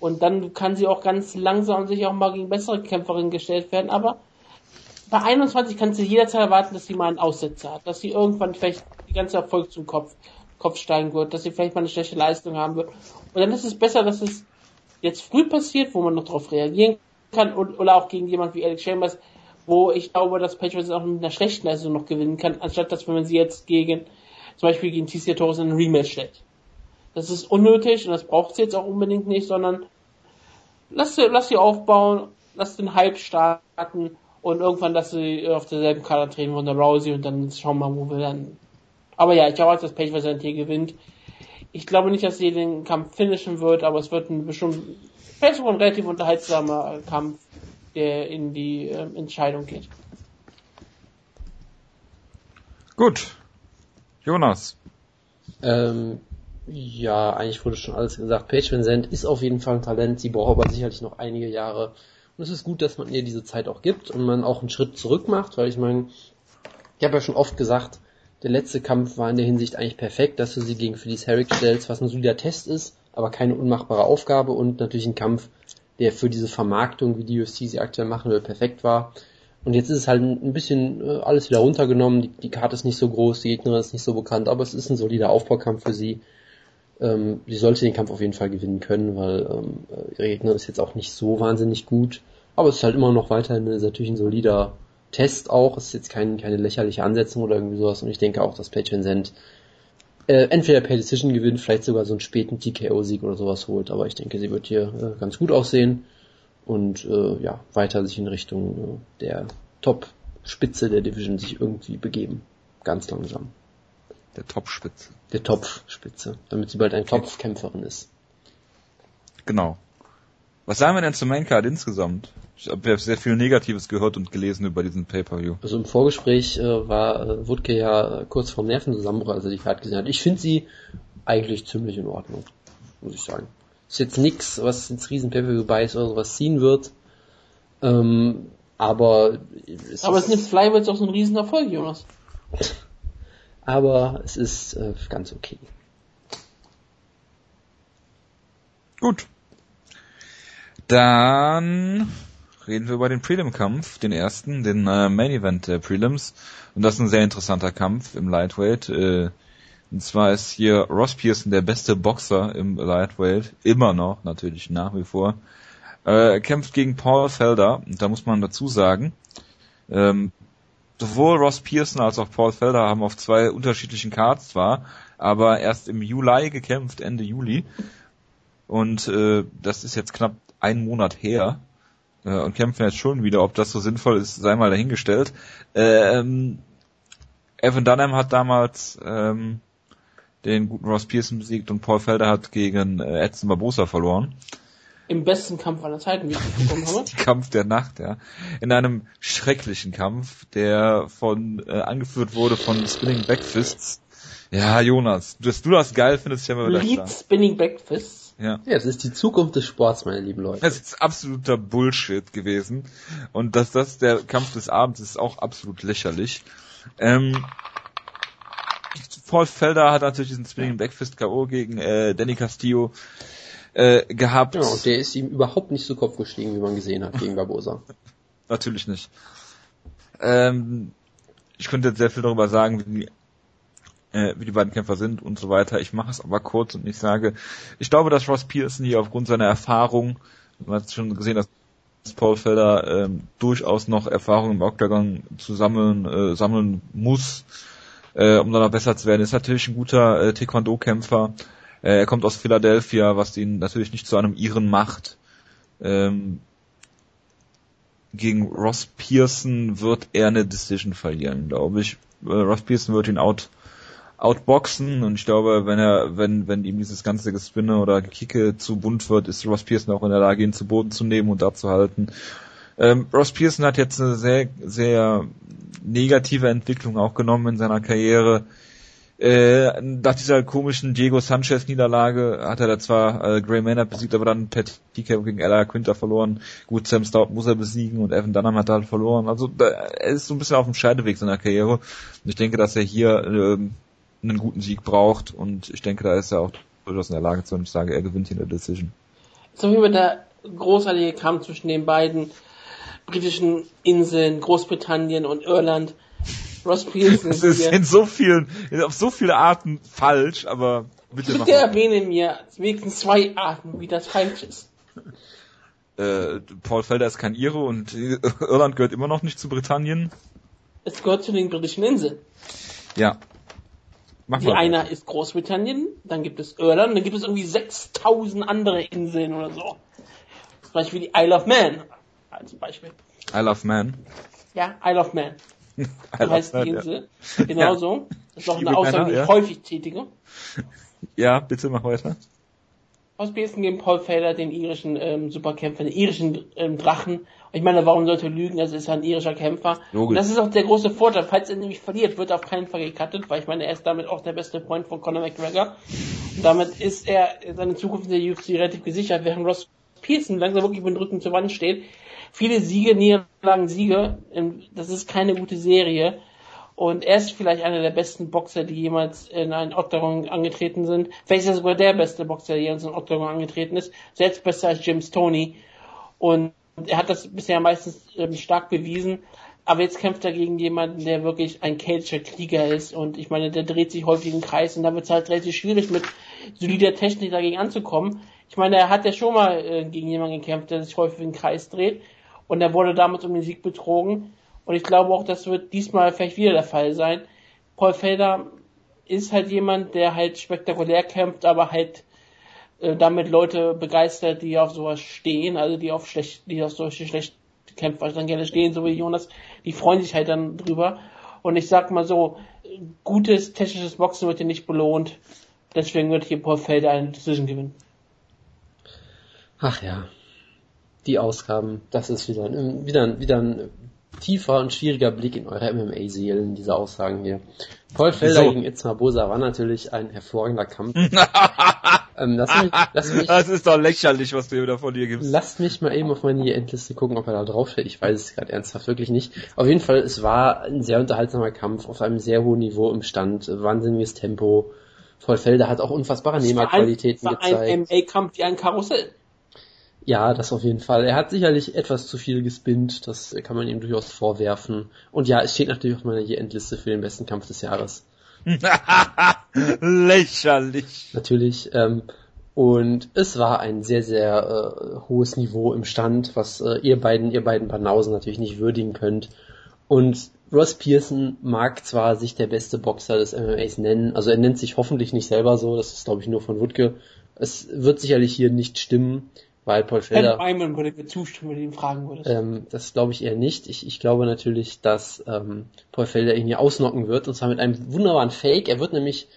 Und dann kann sie auch ganz langsam sich auch mal gegen bessere Kämpferinnen gestellt werden. Aber bei 21 kannst du jederzeit erwarten, dass sie mal einen Aussetzer hat, dass sie irgendwann vielleicht die ganze Erfolg zum Kopf, Kopf steigen wird, dass sie vielleicht mal eine schlechte Leistung haben wird. Und dann ist es besser, dass es jetzt früh passiert, wo man noch darauf reagieren kann und, oder auch gegen jemand wie Alex Chambers, wo ich glaube, dass Patriots auch mit einer schlechten Leistung noch gewinnen kann, anstatt dass wenn man sie jetzt gegen zum Beispiel gegen TC Torres in Rematch stellt. Das ist unnötig und das braucht sie jetzt auch unbedingt nicht, sondern lass sie, lass sie aufbauen, lass den Hype starten und irgendwann lass sie auf derselben Karte treten von der Rousey und dann schauen wir mal, wo wir dann. Aber ja, ich glaube, dass Page hier gewinnt. Ich glaube nicht, dass sie den Kampf finishen wird, aber es wird ein bestimmt, vielleicht sogar ein relativ unterhaltsamer Kampf, der in die äh, Entscheidung geht. Gut, Jonas. Ähm, ja, eigentlich wurde schon alles gesagt. Paige Vincent ist auf jeden Fall ein Talent. Sie braucht aber sicherlich noch einige Jahre. Und es ist gut, dass man ihr diese Zeit auch gibt und man auch einen Schritt zurück macht, weil ich meine, ich habe ja schon oft gesagt, der letzte Kampf war in der Hinsicht eigentlich perfekt, dass du sie gegen Felice Herrick stellst, was ein solider Test ist, aber keine unmachbare Aufgabe und natürlich ein Kampf, der für diese Vermarktung, wie die UFC sie aktuell machen will, perfekt war. Und jetzt ist es halt ein bisschen äh, alles wieder runtergenommen. Die, die Karte ist nicht so groß, die Gegnerin ist nicht so bekannt, aber es ist ein solider Aufbaukampf für sie. Ähm, sie sollte den Kampf auf jeden Fall gewinnen können, weil ähm, äh, ihre Gegnerin ist jetzt auch nicht so wahnsinnig gut. Aber es ist halt immer noch weiterhin ist natürlich ein solider Test auch. Es ist jetzt kein, keine lächerliche Ansetzung oder irgendwie sowas. Und ich denke auch, dass Paige Vincent äh, entweder per Decision gewinnt, vielleicht sogar so einen späten TKO-Sieg oder sowas holt. Aber ich denke, sie wird hier äh, ganz gut aussehen und äh, ja, weiter sich in Richtung äh, der Top-Spitze der Division sich irgendwie begeben. Ganz langsam. Der Top-Spitze. Der Top-Spitze, damit sie bald eine Top-Kämpferin ist. Genau. Was sagen wir denn zur Maincard insgesamt? Ich habe sehr viel Negatives gehört und gelesen über diesen Pay-Per-View. Also im Vorgespräch äh, war äh, Wutke ja kurz vorm Nervenzusammenbruch, als er die Card gesehen hat. Ich finde sie eigentlich ziemlich in Ordnung, muss ich sagen. Ist jetzt nix, was ins riesen Pay-Per-View bei ist oder sowas ziehen wird. Ähm, aber es aber ist Snips Fly wird doch so ein Riesenerfolg, Jonas. *laughs* aber es ist äh, ganz okay. Gut. Dann reden wir über den Prelim-Kampf, den ersten, den äh, Main Event der Prelims. Und das ist ein sehr interessanter Kampf im Lightweight. Äh, Und zwar ist hier Ross Pearson der beste Boxer im Lightweight, immer noch natürlich nach wie vor. Äh, kämpft gegen Paul Felder und da muss man dazu sagen, ähm, sowohl Ross Pearson als auch Paul Felder haben auf zwei unterschiedlichen Cards zwar, aber erst im Juli gekämpft, Ende Juli. Und äh, das ist jetzt knapp ein Monat her äh, und kämpfen jetzt schon wieder. Ob das so sinnvoll ist, sei mal dahingestellt. Ähm, Evan Dunham hat damals ähm, den guten Ross Pearson besiegt und Paul Felder hat gegen äh, Edson Barbosa verloren. Im besten Kampf aller Zeiten, wie ich bekommen habe. *laughs* Kampf der Nacht, ja. In einem schrecklichen Kampf, der von äh, angeführt wurde von Spinning Backfists. Ja, Jonas, dass du das geil findest, ich habe mir Lead Spinning Backfists. Ja. ja, das ist die Zukunft des Sports, meine lieben Leute. Das ist absoluter Bullshit gewesen. Und dass das der Kampf des Abends ist, auch absolut lächerlich. Ähm, Paul Felder hat natürlich diesen Spinning Backfist K.O. gegen äh, Danny Castillo äh, gehabt. Ja, und der ist ihm überhaupt nicht zu Kopf gestiegen, wie man gesehen hat, gegen Barbosa. *laughs* Natürlich nicht. Ähm, ich könnte jetzt sehr viel darüber sagen, wie, äh, wie die beiden Kämpfer sind und so weiter. Ich mache es aber kurz und ich sage, ich glaube, dass Ross Pearson hier aufgrund seiner Erfahrung, man hat schon gesehen, dass Paul Felder ähm, durchaus noch Erfahrung im Octagon zu sammeln, äh, sammeln muss, äh, um dann noch besser zu werden. Ist natürlich ein guter äh, Taekwondo-Kämpfer, äh, er kommt aus Philadelphia, was ihn natürlich nicht zu einem Iren macht. Ähm, gegen Ross Pearson wird er eine Decision verlieren, glaube ich. Äh, Ross Pearson wird ihn out, outboxen und ich glaube, wenn er, wenn, wenn ihm dieses ganze Gespinne oder Gekicke zu bunt wird, ist Ross Pearson auch in der Lage, ihn zu Boden zu nehmen und da zu halten. Ähm, Ross Pearson hat jetzt eine sehr, sehr negative Entwicklung auch genommen in seiner Karriere. Äh, nach dieser komischen Diego Sanchez Niederlage hat er da zwar äh, Gray Maynard besiegt, aber dann per TK gegen Ella Quinter verloren. Gut, Sam Stout muss er besiegen und Evan Dunham hat halt verloren. Also da, er ist so ein bisschen auf dem Scheideweg seiner Karriere. Und ich denke, dass er hier äh, einen guten Sieg braucht und ich denke, da ist er auch durchaus in der Lage zu und ich sage, er gewinnt hier in der Decision. So wie der großartige Kampf zwischen den beiden britischen Inseln, Großbritannien und Irland Ross Pearson. *laughs* Das ist in so vielen, auf so viele Arten falsch, aber bitte Bitte erwähne mir wenigstens zwei Arten, wie das falsch ist. Äh, Paul Felder ist kein Ire und Irland gehört immer noch nicht zu Britannien. Es gehört zu den britischen Inseln. Ja. Mach Die mal. einer ist Großbritannien, dann gibt es Irland, dann gibt es irgendwie 6000 andere Inseln oder so. Zum Beispiel die Isle of Man als Beispiel. Isle of Man? Ja, Isle of Man. *laughs* So heißt die Insel. *laughs* Ja. Genau so. Das ist auch eine Aussage, die ich häufig tätige. Ja, bitte mach weiter. Aus Besen gegen Paul Felder, den irischen ähm, Superkämpfer, den irischen ähm, Drachen. Ich meine, warum sollte er lügen? Das ist ein irischer Kämpfer. Logisch. Das ist auch der große Vorteil. Falls er nämlich verliert, wird er auf keinen Fall gecuttet, weil ich meine, er ist damit auch der beste Freund von Conor McGregor. Und damit ist er seine Zukunft in der UFC relativ gesichert, während Ross Pearson langsam wirklich mit dem Rücken zur Wand steht viele Siege, Niederlagen, Siege. Das ist keine gute Serie. Und er ist vielleicht einer der besten Boxer, die jemals in einen Octagon angetreten sind. Vielleicht ist er sogar der beste Boxer, der jemals in einen Octagon angetreten ist. Selbst besser als James Tony. Und er hat das bisher meistens ähm, stark bewiesen. Aber jetzt kämpft er gegen jemanden, der wirklich ein keltischer Krieger ist. Und ich meine, der dreht sich häufig im Kreis und da wird es halt relativ schwierig, mit solider Technik dagegen anzukommen. Ich meine, er hat ja schon mal äh, gegen jemanden gekämpft, der sich häufig im Kreis dreht und er wurde damit um den Sieg betrogen. Und ich glaube auch, das wird diesmal vielleicht wieder der Fall sein. Paul Felder ist halt jemand, der halt spektakulär kämpft, aber halt äh, damit Leute begeistert, die auf sowas stehen, also die auf schlecht, die auf solche schlechten Kämpfer dann gerne stehen, so wie Jonas, die freuen sich halt dann drüber. Und ich sag mal so, gutes technisches Boxen wird hier nicht belohnt. Deswegen wird hier Paul Felder eine Decision gewinnen. Ach ja, die Ausgaben, das ist wieder ein, wieder, wieder ein tiefer und schwieriger Blick in eure MMA-Seelen, diese Aussagen hier. Paul Felder so. gegen Itzma Bosa war natürlich ein hervorragender Kampf. *laughs* ähm, lass mich, lass mich, das ist doch lächerlich, was du wieder von dir gibst. Lasst mich mal eben auf meine Endliste gucken, ob er da draufsteht. Ich weiß es gerade ernsthaft wirklich nicht. Auf jeden Fall, es war ein sehr unterhaltsamer Kampf auf einem sehr hohen Niveau im Stand, wahnsinniges Tempo. Paul Felder hat auch unfassbare Nehmerqualitäten gezeigt. Ein MMA-Kampf wie ein Karussell. Ja, das auf jeden Fall. Er hat sicherlich etwas zu viel gespinnt, das kann man ihm durchaus vorwerfen. Und ja, es steht natürlich auf meiner Endliste für den besten Kampf des Jahres. *laughs* Lächerlich. Natürlich. Ähm, und es war ein sehr, sehr äh, hohes Niveau im Stand, was äh, ihr beiden, ihr beiden Banausen natürlich nicht würdigen könnt. Und Ross Pearson mag zwar sich der beste Boxer des MMAs nennen, also er nennt sich hoffentlich nicht selber so, das ist glaube ich nur von Wutke. Es wird sicherlich hier nicht stimmen, weil Paul Felder... Einmal würde mir zustimmen, wenn du ihn fragen würdest. Ähm, das glaube ich eher nicht. Ich, ich glaube natürlich, dass ähm, Paul Felder ihn hier ausnocken wird, und zwar mit einem wunderbaren Fake. Er wird nämlich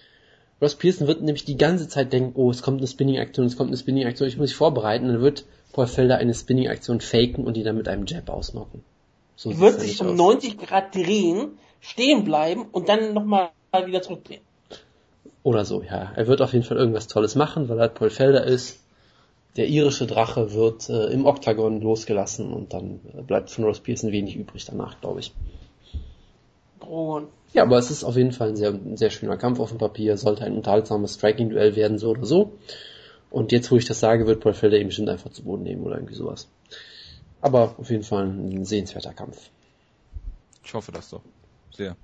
Ross Pearson wird nämlich die ganze Zeit denken, oh, es kommt eine Spinning-Aktion, es kommt eine Spinning-Aktion, ich muss mich vorbereiten. Dann wird Paul Felder eine Spinning-Aktion faken und die dann mit einem Jab ausnocken. So wird sich um aus. 90 Grad drehen, stehen bleiben und dann nochmal wieder zurückdrehen. Oder so, ja. Er wird auf jeden Fall irgendwas Tolles machen, weil er halt Paul Felder ist. Der irische Drache wird äh, im Oktagon losgelassen und dann äh, bleibt von Ross Pearson wenig übrig danach, glaube ich. Drohen. Ja, aber es ist auf jeden Fall ein sehr, ein sehr schöner Kampf auf dem Papier, sollte ein unterhaltsames Striking-Duell werden, so oder so. Und jetzt, wo ich das sage, wird Paul Felder eben bestimmt einfach zu Boden nehmen oder irgendwie sowas. Aber auf jeden Fall ein sehenswerter Kampf. Ich hoffe das doch. Sehr.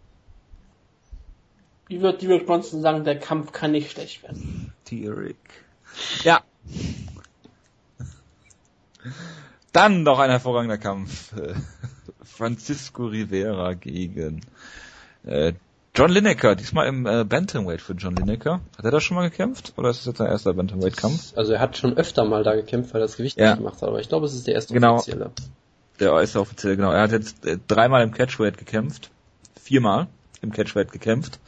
Wie wird Derek Bronson sagen, der Kampf kann nicht schlecht werden? Derek. Ja. Dann noch ein hervorragender Kampf. *laughs* Francisco Rivera gegen äh, John Lineker, diesmal im äh, Bantamweight für John Lineker. Hat er da schon mal gekämpft? Oder ist das jetzt sein erster Bantamweight-Kampf? Also er hat schon öfter mal da gekämpft, weil er das Gewicht ja. nicht gemacht hat, aber ich glaube, es ist der erste genau. offizielle. Der erste offizielle, genau. Er hat jetzt äh, dreimal im Catchweight gekämpft. Viermal im Catchweight gekämpft.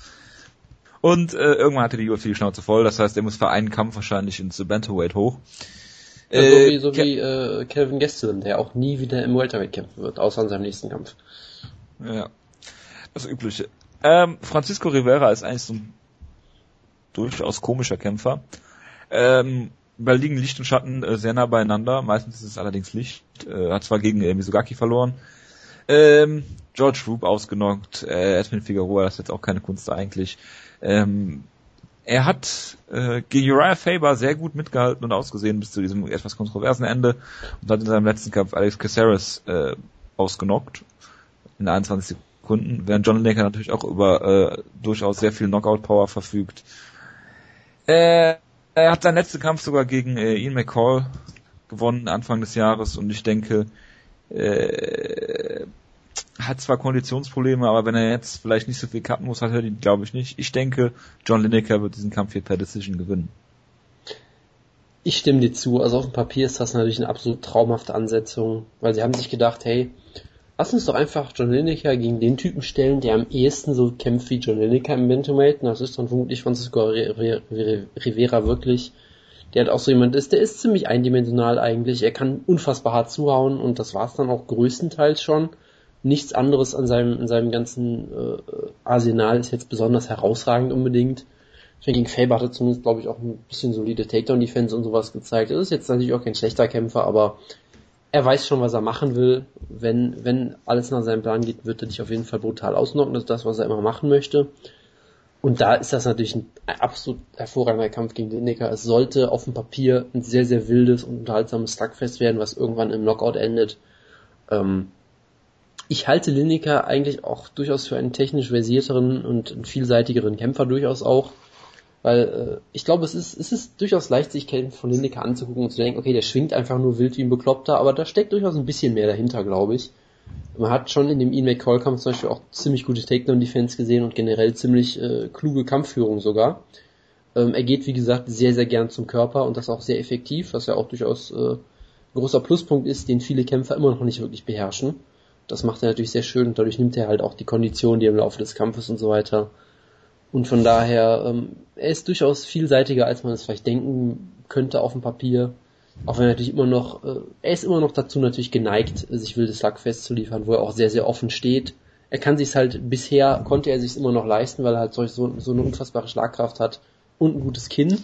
Und äh, irgendwann hatte die UFC die Schnauze voll, das heißt, er muss für einen Kampf wahrscheinlich ins Bantamweight hoch. Ja, so äh, wie, so wie äh, Kelvin Gastelum, der auch nie wieder im Welterweight kämpfen wird, außer in seinem nächsten Kampf. Ja, das Übliche. Ähm, Francisco Rivera ist eigentlich so ein durchaus komischer Kämpfer. Ähm, da liegen Licht und Schatten äh, sehr nah beieinander. Meistens ist es allerdings Licht. Äh, hat zwar gegen äh, Mizugaki verloren. Ähm, George Roop ausgenockt. Äh, Edwin Figueroa, das ist jetzt auch keine Kunst eigentlich. Ähm, er hat äh, gegen Uriah Faber sehr gut mitgehalten und ausgesehen bis zu diesem etwas kontroversen Ende und hat in seinem letzten Kampf Alex Caceres äh, ausgenockt in 21 Sekunden, während John Lineker natürlich auch über äh, durchaus sehr viel Knockout-Power verfügt. Äh, er hat seinen letzten Kampf sogar gegen äh, Ian McCall gewonnen Anfang des Jahres und ich denke, äh, hat zwar Konditionsprobleme, aber wenn er jetzt vielleicht nicht so viel cutten muss, hat er die, glaube ich nicht. Ich denke, John Lineker wird diesen Kampf hier per Decision gewinnen. Ich stimme dir zu. Also auf dem Papier ist das natürlich eine absolut traumhafte Ansetzung, weil sie haben sich gedacht, hey, lass uns doch einfach John Lineker gegen den Typen stellen, der am ehesten so kämpft wie John Lineker im Bantamweight. Und das ist dann vermutlich Francisco Rivera wirklich. Der hat auch so jemand ist, der ist ziemlich eindimensional eigentlich. Er kann unfassbar hart zuhauen und das war es dann auch größtenteils schon nichts anderes an seinem, an seinem ganzen äh, Arsenal ist jetzt besonders herausragend unbedingt. Gegen Faber hat er zumindest, glaube ich, auch ein bisschen solide Takedown-Defense und sowas gezeigt. Er ist jetzt natürlich auch kein schlechter Kämpfer, aber er weiß schon, was er machen will. Wenn, wenn alles nach seinem Plan geht, wird er dich auf jeden Fall brutal ausnocken. Das ist das, was er immer machen möchte. Und da ist das natürlich ein absolut hervorragender Kampf gegen den Nicker. Es sollte auf dem Papier ein sehr, sehr wildes und unterhaltsames Slugfest werden, was irgendwann im Knockout endet. Ähm, ich halte Lineker eigentlich auch durchaus für einen technisch versierteren und vielseitigeren Kämpfer durchaus auch. Weil äh, ich glaube, es ist, es ist durchaus leicht, sich Kämpfe von Lineker anzugucken und zu denken, okay, der schwingt einfach nur wild wie ein Bekloppter, aber da steckt durchaus ein bisschen mehr dahinter, glaube ich. Man hat schon in dem Ian McCall-Kampf zum Beispiel auch ziemlich gute Takedown-Defense gesehen und generell ziemlich äh, kluge Kampfführung sogar. Ähm, er geht, wie gesagt, sehr, sehr gern zum Körper und das auch sehr effektiv, was ja auch durchaus äh, ein großer Pluspunkt ist, den viele Kämpfer immer noch nicht wirklich beherrschen. Das macht er natürlich sehr schön und dadurch nimmt er halt auch die Kondition, die im Laufe des Kampfes und so weiter. Und von daher, ähm, er ist durchaus vielseitiger, als man es vielleicht denken könnte auf dem Papier. Auch wenn er natürlich immer noch, äh, er ist immer noch dazu natürlich geneigt, sich wildes Slugfest zu liefern, wo er auch sehr, sehr offen steht. Er kann sich halt, bisher konnte er sich immer noch leisten, weil er halt so, so eine unfassbare Schlagkraft hat und ein gutes Kinn.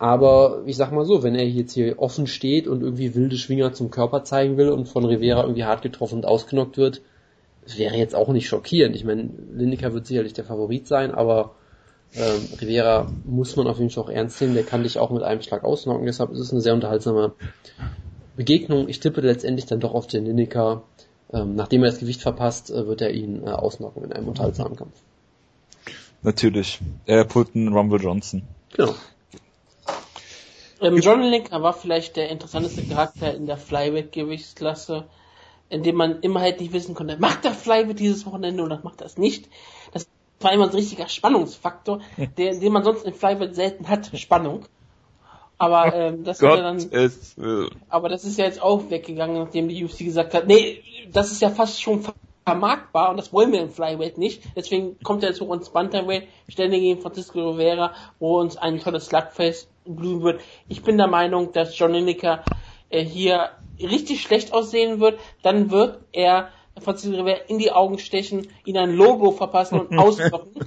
Aber ich sag mal so, wenn er jetzt hier offen steht und irgendwie wilde Schwinger zum Körper zeigen will und von Rivera irgendwie hart getroffen und ausgenockt wird, wäre jetzt auch nicht schockierend. Ich meine, Lineker wird sicherlich der Favorit sein, aber ähm, Rivera muss man auf jeden Fall auch ernst nehmen. Der kann dich auch mit einem Schlag ausnocken. Deshalb ist es eine sehr unterhaltsame Begegnung. Ich tippe letztendlich dann doch auf den Lineker. Ähm, nachdem er das Gewicht verpasst, äh, wird er ihn äh, ausnocken in einem unterhaltsamen Kampf. Natürlich. Er pullt einen Rumble Johnson. Genau. Ähm, John Lineker war vielleicht der interessanteste Charakter in der Flyweight-Gewichtsklasse, in dem man immer halt nicht wissen konnte, macht der Flyweight dieses Wochenende oder macht das nicht. Das war immer ein richtiger Spannungsfaktor, *laughs* der, den man sonst in Flyweight selten hat, Spannung. Aber ähm, das *laughs* Gott dann, ist, äh. aber das ist ja jetzt auch weggegangen, nachdem die UFC gesagt hat, nee, das ist ja fast schon vermarktbar und das wollen wir im Flyweight nicht. Deswegen kommt er hoch ins Bantamweight, ständig gegen Francisco Rivera, wo uns ein tolles Slugface blühen wird. Ich bin der Meinung, dass John Lineker äh, hier richtig schlecht aussehen wird. Dann wird er Francisco Rivera in die Augen stechen, ihn ein Logo verpassen und *laughs* ausblocken.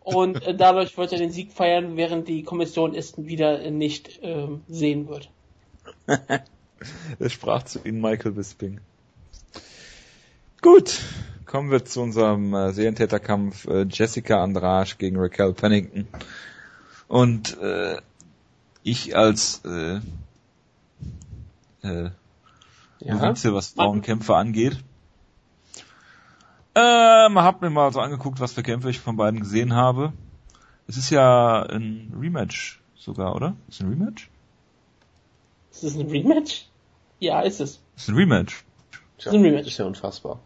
und äh, dadurch wird er den Sieg feiern, während die Kommission es wieder nicht ähm, sehen wird. es *laughs* sprach zu Ihnen Michael Bisping. Gut, kommen wir zu unserem äh, Serientäterkampf äh, Jessica Andrade gegen Raquel Pennington. Und äh, ich als äh, äh, ja. Novize, was Frauenkämpfe angeht, ähm, hab mir mal so angeguckt, was für Kämpfe ich von beiden gesehen habe. Es ist ja ein Rematch sogar, oder? Ist ein Rematch? Ist es ein Rematch? Ja, ist es. Ist ein Rematch. Tja, ist ein Rematch. Ist ja unfassbar.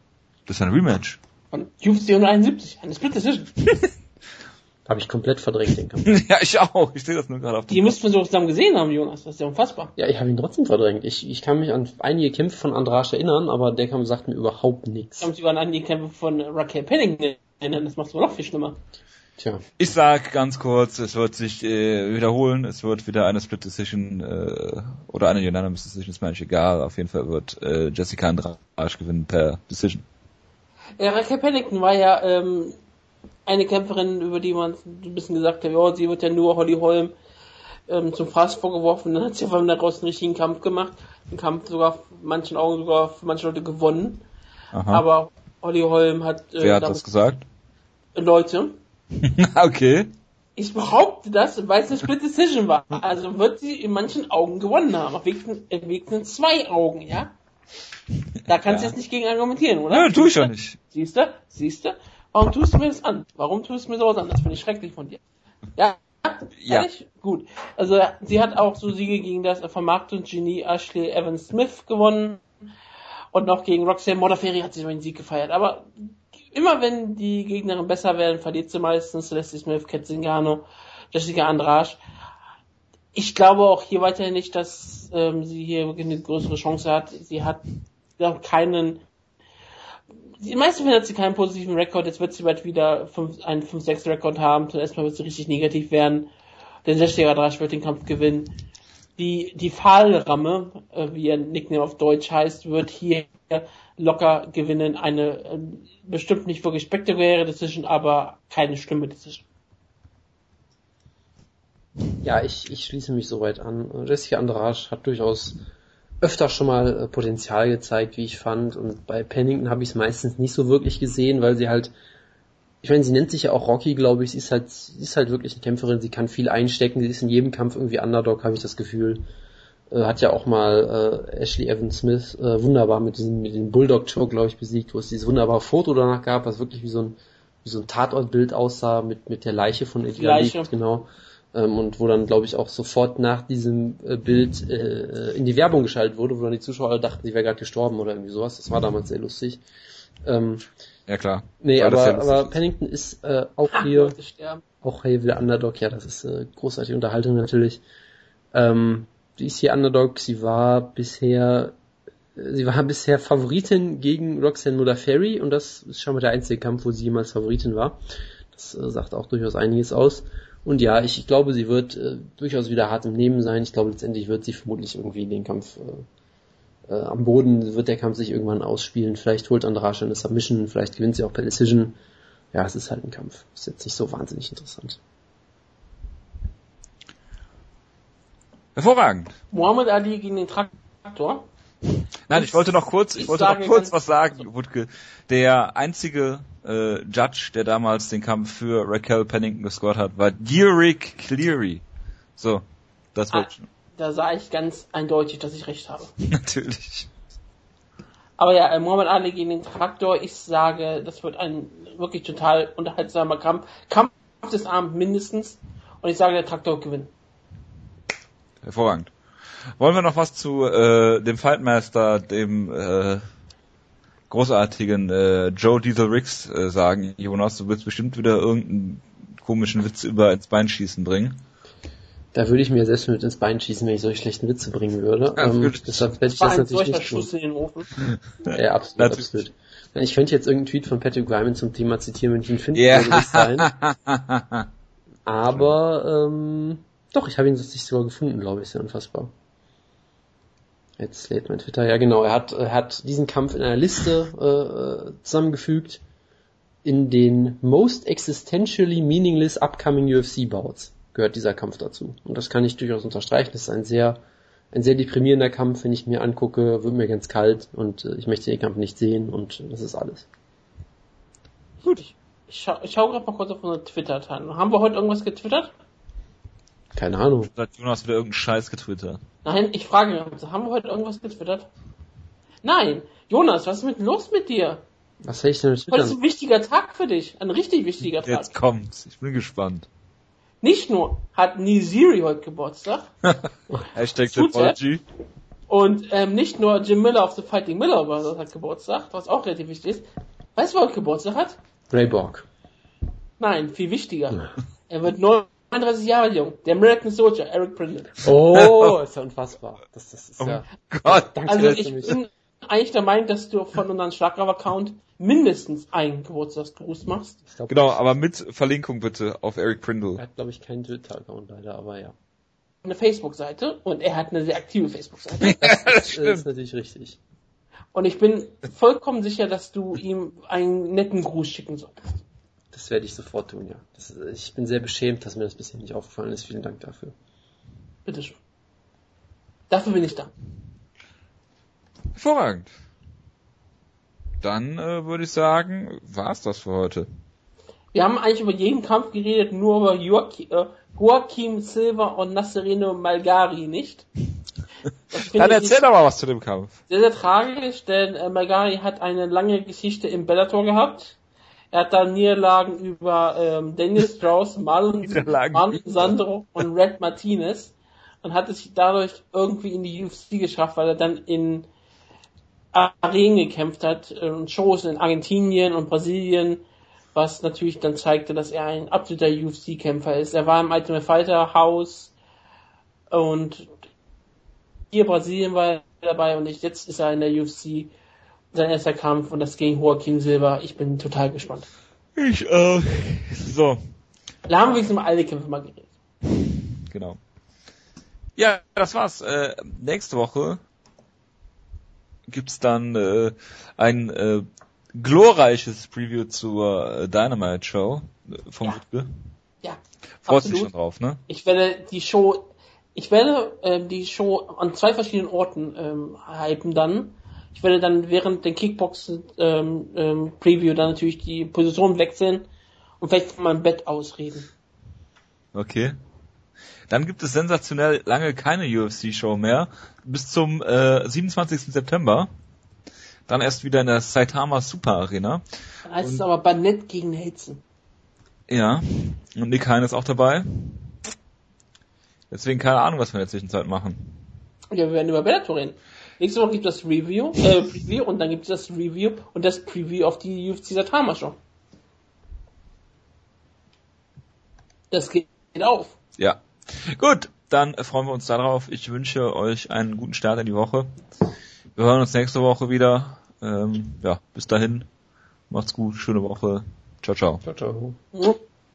Das ist ein Rematch. Von UFC 171, eine Split Decision. *laughs* Habe ich komplett verdrängt, den Kampf. ja, ich auch. Ich sehe das nur gerade auf dem Die müssten wir so zusammen gesehen haben, Jonas. Das ist ja unfassbar. Ja, ich habe ihn trotzdem verdrängt. Ich, ich kann mich an einige Kämpfe von Andrasch erinnern, aber der Kampf sagt mir überhaupt nichts. Ich kann mich an einige Kämpfe von Raquel Pennington erinnern. Das macht es noch viel schlimmer. Tja. Ich sag ganz kurz, es wird sich äh, wiederholen. Es wird wieder eine Split Decision äh, oder eine Unanimous Decision, ist mir eigentlich egal. Auf jeden Fall wird äh, Jessica Andrasch gewinnen per Decision. Ja, Raquel Pennington war ja ähm, eine Kämpferin, über die man ein bisschen gesagt hat, ja, sie wird ja nur Holly Holm ähm, zum Fraß vorgeworfen. Dann hat sie auf einmal daraus einen richtigen Kampf gemacht. Den Kampf sogar manchen Augen sogar für manche Leute gewonnen. Aha. Aber Holly Holm hat. Äh, Wer hat das gesagt? Leute. *laughs* okay. Ich behaupte das, weil es eine Split Decision war. Also wird sie in manchen Augen gewonnen haben. Auf wenigstens zwei Augen, ja? Da kannst du ja. jetzt nicht gegen argumentieren, oder? Nö, tu ich ja nicht. Siehst du? Siehst du? Warum tust du mir das an? Warum tust du mir sowas an? Das finde ich schrecklich von dir. Ja? Ja. Ehrlich? Gut. Also, sie hat auch so Siege gegen das Vermarktungsgenie Ashley Evans Smith gewonnen. Und noch gegen Roxanne Modafferi hat sie einen Sieg gefeiert. Aber immer wenn die Gegnerin besser werden, verliert sie meistens Leslie Smith, Kat Zingano, Jessica Andrasch. Ich glaube auch hier weiterhin nicht, dass ähm, sie hier wirklich eine größere Chance hat. Sie hat noch keinen die meisten Fälle hat sie keinen positiven Rekord, jetzt wird sie bald wieder fünf, einen 5-6-Rekord haben, zuerst mal wird sie richtig negativ werden. Der 60er Drasch wird den Kampf gewinnen. Die, die Pfahlramme, äh, wie ihr Nickname auf Deutsch heißt, wird hier locker gewinnen. Eine äh, bestimmt nicht wirklich spektakuläre Decision, aber keine schlimme Decision. Ja, ich, ich schließe mich soweit an. Jessica Andrasch hat durchaus öfter schon mal äh, Potenzial gezeigt, wie ich fand. Und bei Pennington habe ich es meistens nicht so wirklich gesehen, weil sie halt, ich meine, sie nennt sich ja auch Rocky, glaube ich. Sie ist halt, sie ist halt wirklich eine Kämpferin. Sie kann viel einstecken. Sie ist in jedem Kampf irgendwie Underdog, habe ich das Gefühl. Äh, hat ja auch mal äh, Ashley Evans Smith äh, wunderbar mit diesem, mit dem Bulldog Choke, glaube ich, besiegt, wo es dieses wunderbare Foto danach gab, was wirklich wie so ein, wie so ein Tatortbild aussah mit, mit der Leiche von Eddie Leiche. genau ähm, und wo dann, glaube ich, auch sofort nach diesem äh, Bild äh, in die Werbung geschaltet wurde, wo dann die Zuschauer alle dachten, sie wäre gerade gestorben oder irgendwie sowas. Das war damals sehr lustig. Ähm, ja klar. Nee, aber, ja aber Pennington ist äh, auch hier auch hier wieder Underdog. Ja, das ist äh, großartige Unterhaltung natürlich. Ähm, die ist hier Underdog. Sie war bisher äh, sie war bisher Favoritin gegen Roxanne Modafferi und das ist schon mal der einzige Kampf, wo sie jemals Favoritin war. Das äh, sagt auch durchaus einiges aus. Und ja, ich, ich glaube, sie wird äh, durchaus wieder hart im Nehmen sein. Ich glaube, letztendlich wird sie vermutlich irgendwie den Kampf äh, äh, am Boden, wird der Kampf sich irgendwann ausspielen. Vielleicht holt Andrasche eine Submission, vielleicht gewinnt sie auch per Decision. Ja, es ist halt ein Kampf. Ist jetzt nicht so wahnsinnig interessant. Hervorragend. Muhammad Ali gegen den Traktor. Nein, ich wollte noch kurz, ich, ich wollte noch kurz was sagen, Wutke. Der einzige äh, Judge, der damals den Kampf für Raquel Pennington gescored hat, war Derek Cleary. So, das wird ah, Da sah ich ganz eindeutig, dass ich recht habe. *laughs* Natürlich. Aber ja, äh, Muhammad Ali gegen den Traktor, ich sage, das wird ein wirklich total unterhaltsamer Kampf. Kampf des Abends mindestens. Und ich sage, der Traktor gewinnt. Hervorragend. Wollen wir noch was zu äh, dem Fightmaster, dem äh, großartigen äh, Joe Diesel Riggs äh, sagen? Jonas, du willst bestimmt wieder irgendeinen komischen Witz über ins Bein schießen bringen. Da würde ich mir selbst mit ins Bein schießen, wenn ich solche schlechten Witze bringen würde. Ja, ähm, deshalb werde ich das natürlich nicht Schuss tun. In den Ofen. *laughs* ja, absolut, absolut. Ich könnte jetzt irgendeinen Tweet von Patrick Ryman zum Thema zitieren, wenn ich ihn finde, yeah. würde das sein. *laughs* Aber ähm, doch, ich habe ihn sich sogar gefunden, glaube ich, sehr unfassbar. Jetzt lädt mein Twitter, ja genau, er hat, er hat diesen Kampf in einer Liste äh, zusammengefügt in den Most Existentially Meaningless Upcoming UFC Bouts gehört dieser Kampf dazu. Und das kann ich durchaus unterstreichen. Das ist ein sehr, ein sehr deprimierender Kampf, wenn ich mir angucke, wird mir ganz kalt und äh, ich möchte den Kampf nicht sehen und das ist alles. Gut, ich, ich, schau, ich schau gerade mal kurz auf unsere Twitter-Teilung. Haben wir heute irgendwas getwittert? Keine Ahnung. Hat Jonas wieder irgendeinen Scheiß getwittert? Nein, ich frage mich, haben wir heute irgendwas getwittert? Nein, Jonas, was ist mit los mit dir? Was soll ich denn? Heute ist ein wichtiger Tag für dich, ein richtig wichtiger Tag. Jetzt kommt's, ich bin gespannt. Nicht nur hat Niziri heute Geburtstag. *laughs* Hashtag Apology. Und ähm, nicht nur Jim Miller of the Fighting Miller Brothers hat Geburtstag, was auch relativ wichtig ist. Weißt du, wer heute Geburtstag hat? Ray Borg. Nein, viel wichtiger. Ja. Er wird 39 Jahre jung. Der American Soldier, Eric Prindle. Oh, ist ja unfassbar. Das, das ist oh ja. Gott. Danke, also ich bin eigentlich der Meinung, dass du von unserem Schlagraff-Account mindestens einen Geburtstagsgruß machst. Glaub, genau, aber mit Verlinkung bitte auf Eric Prindle. Er hat, glaube ich, keinen Twitter-Account leider, aber ja. Eine Facebook-Seite und er hat eine sehr aktive Facebook-Seite. *laughs* das, das, das ist natürlich richtig. Und ich bin vollkommen sicher, dass du ihm einen netten Gruß schicken solltest. Das werde ich sofort tun, ja. Das, ich bin sehr beschämt, dass mir das bisher nicht aufgefallen ist. Vielen Dank dafür. Bitteschön. Dafür bin ich da. Hervorragend dann äh, würde ich sagen, war's das für heute. Wir haben eigentlich über jeden Kampf geredet, nur über Joachim, äh, Joachim Silva und Nasserino Malgari nicht. Dann erzähl doch mal was zu dem Kampf. Sehr, sehr tragisch, denn äh, Malgari hat eine lange Geschichte im Bellator gehabt. Er hat da Niederlagen über ähm, Dennis Strauss, *laughs* Marlon, Marlon Sandro und Red Martinez und hat es dadurch irgendwie in die UFC geschafft, weil er dann in Arenen gekämpft hat äh, und Shows in Argentinien und Brasilien, was natürlich dann zeigte, dass er ein absoluter UFC-Kämpfer ist. Er war im Ultimate Fighter Haus und hier Brasilien war er dabei und jetzt ist er in der UFC. Sein erster Kampf und das gegen Joaquin Silva. Ich bin total gespannt. Ich äh, so. Da haben wir wenigstens mal alle Kämpfe mal geredet. Genau. Ja, das war's. Äh, nächste Woche gibt's dann äh, ein äh, glorreiches Preview zur äh, Dynamite Show vom ja. Wutke. Ja. Freust dich schon drauf, ne? Ich werde die Show, ich werde ähm, die Show an zwei verschiedenen Orten ähm, hypen dann. Ich werde dann während den Kickbox ähm, ähm, Preview dann natürlich die Position wechseln und vielleicht von meinem Bett ausreden. Okay. Dann gibt es sensationell lange keine UFC-Show mehr. Bis zum äh, 27. September. Dann erst wieder in der Saitama Super Arena. Dann heißt und, es aber Banett gegen Nelson. Ja. Und Nick Hein ist auch dabei. Deswegen keine Ahnung, was wir in der Zwischenzeit machen. Ja, wir werden über Bellator reden. Nächste Woche gibt es das Review, äh, Preview und dann gibt es das Review und das Preview auf die UFC Saitama Show. Das geht auf. Ja. Gut, dann freuen wir uns darauf. Ich wünsche euch einen guten Start in die Woche. Wir hören uns nächste Woche wieder. Ähm, ja, bis dahin. Macht's gut, schöne Woche. Ciao, ciao. Ciao, ciao.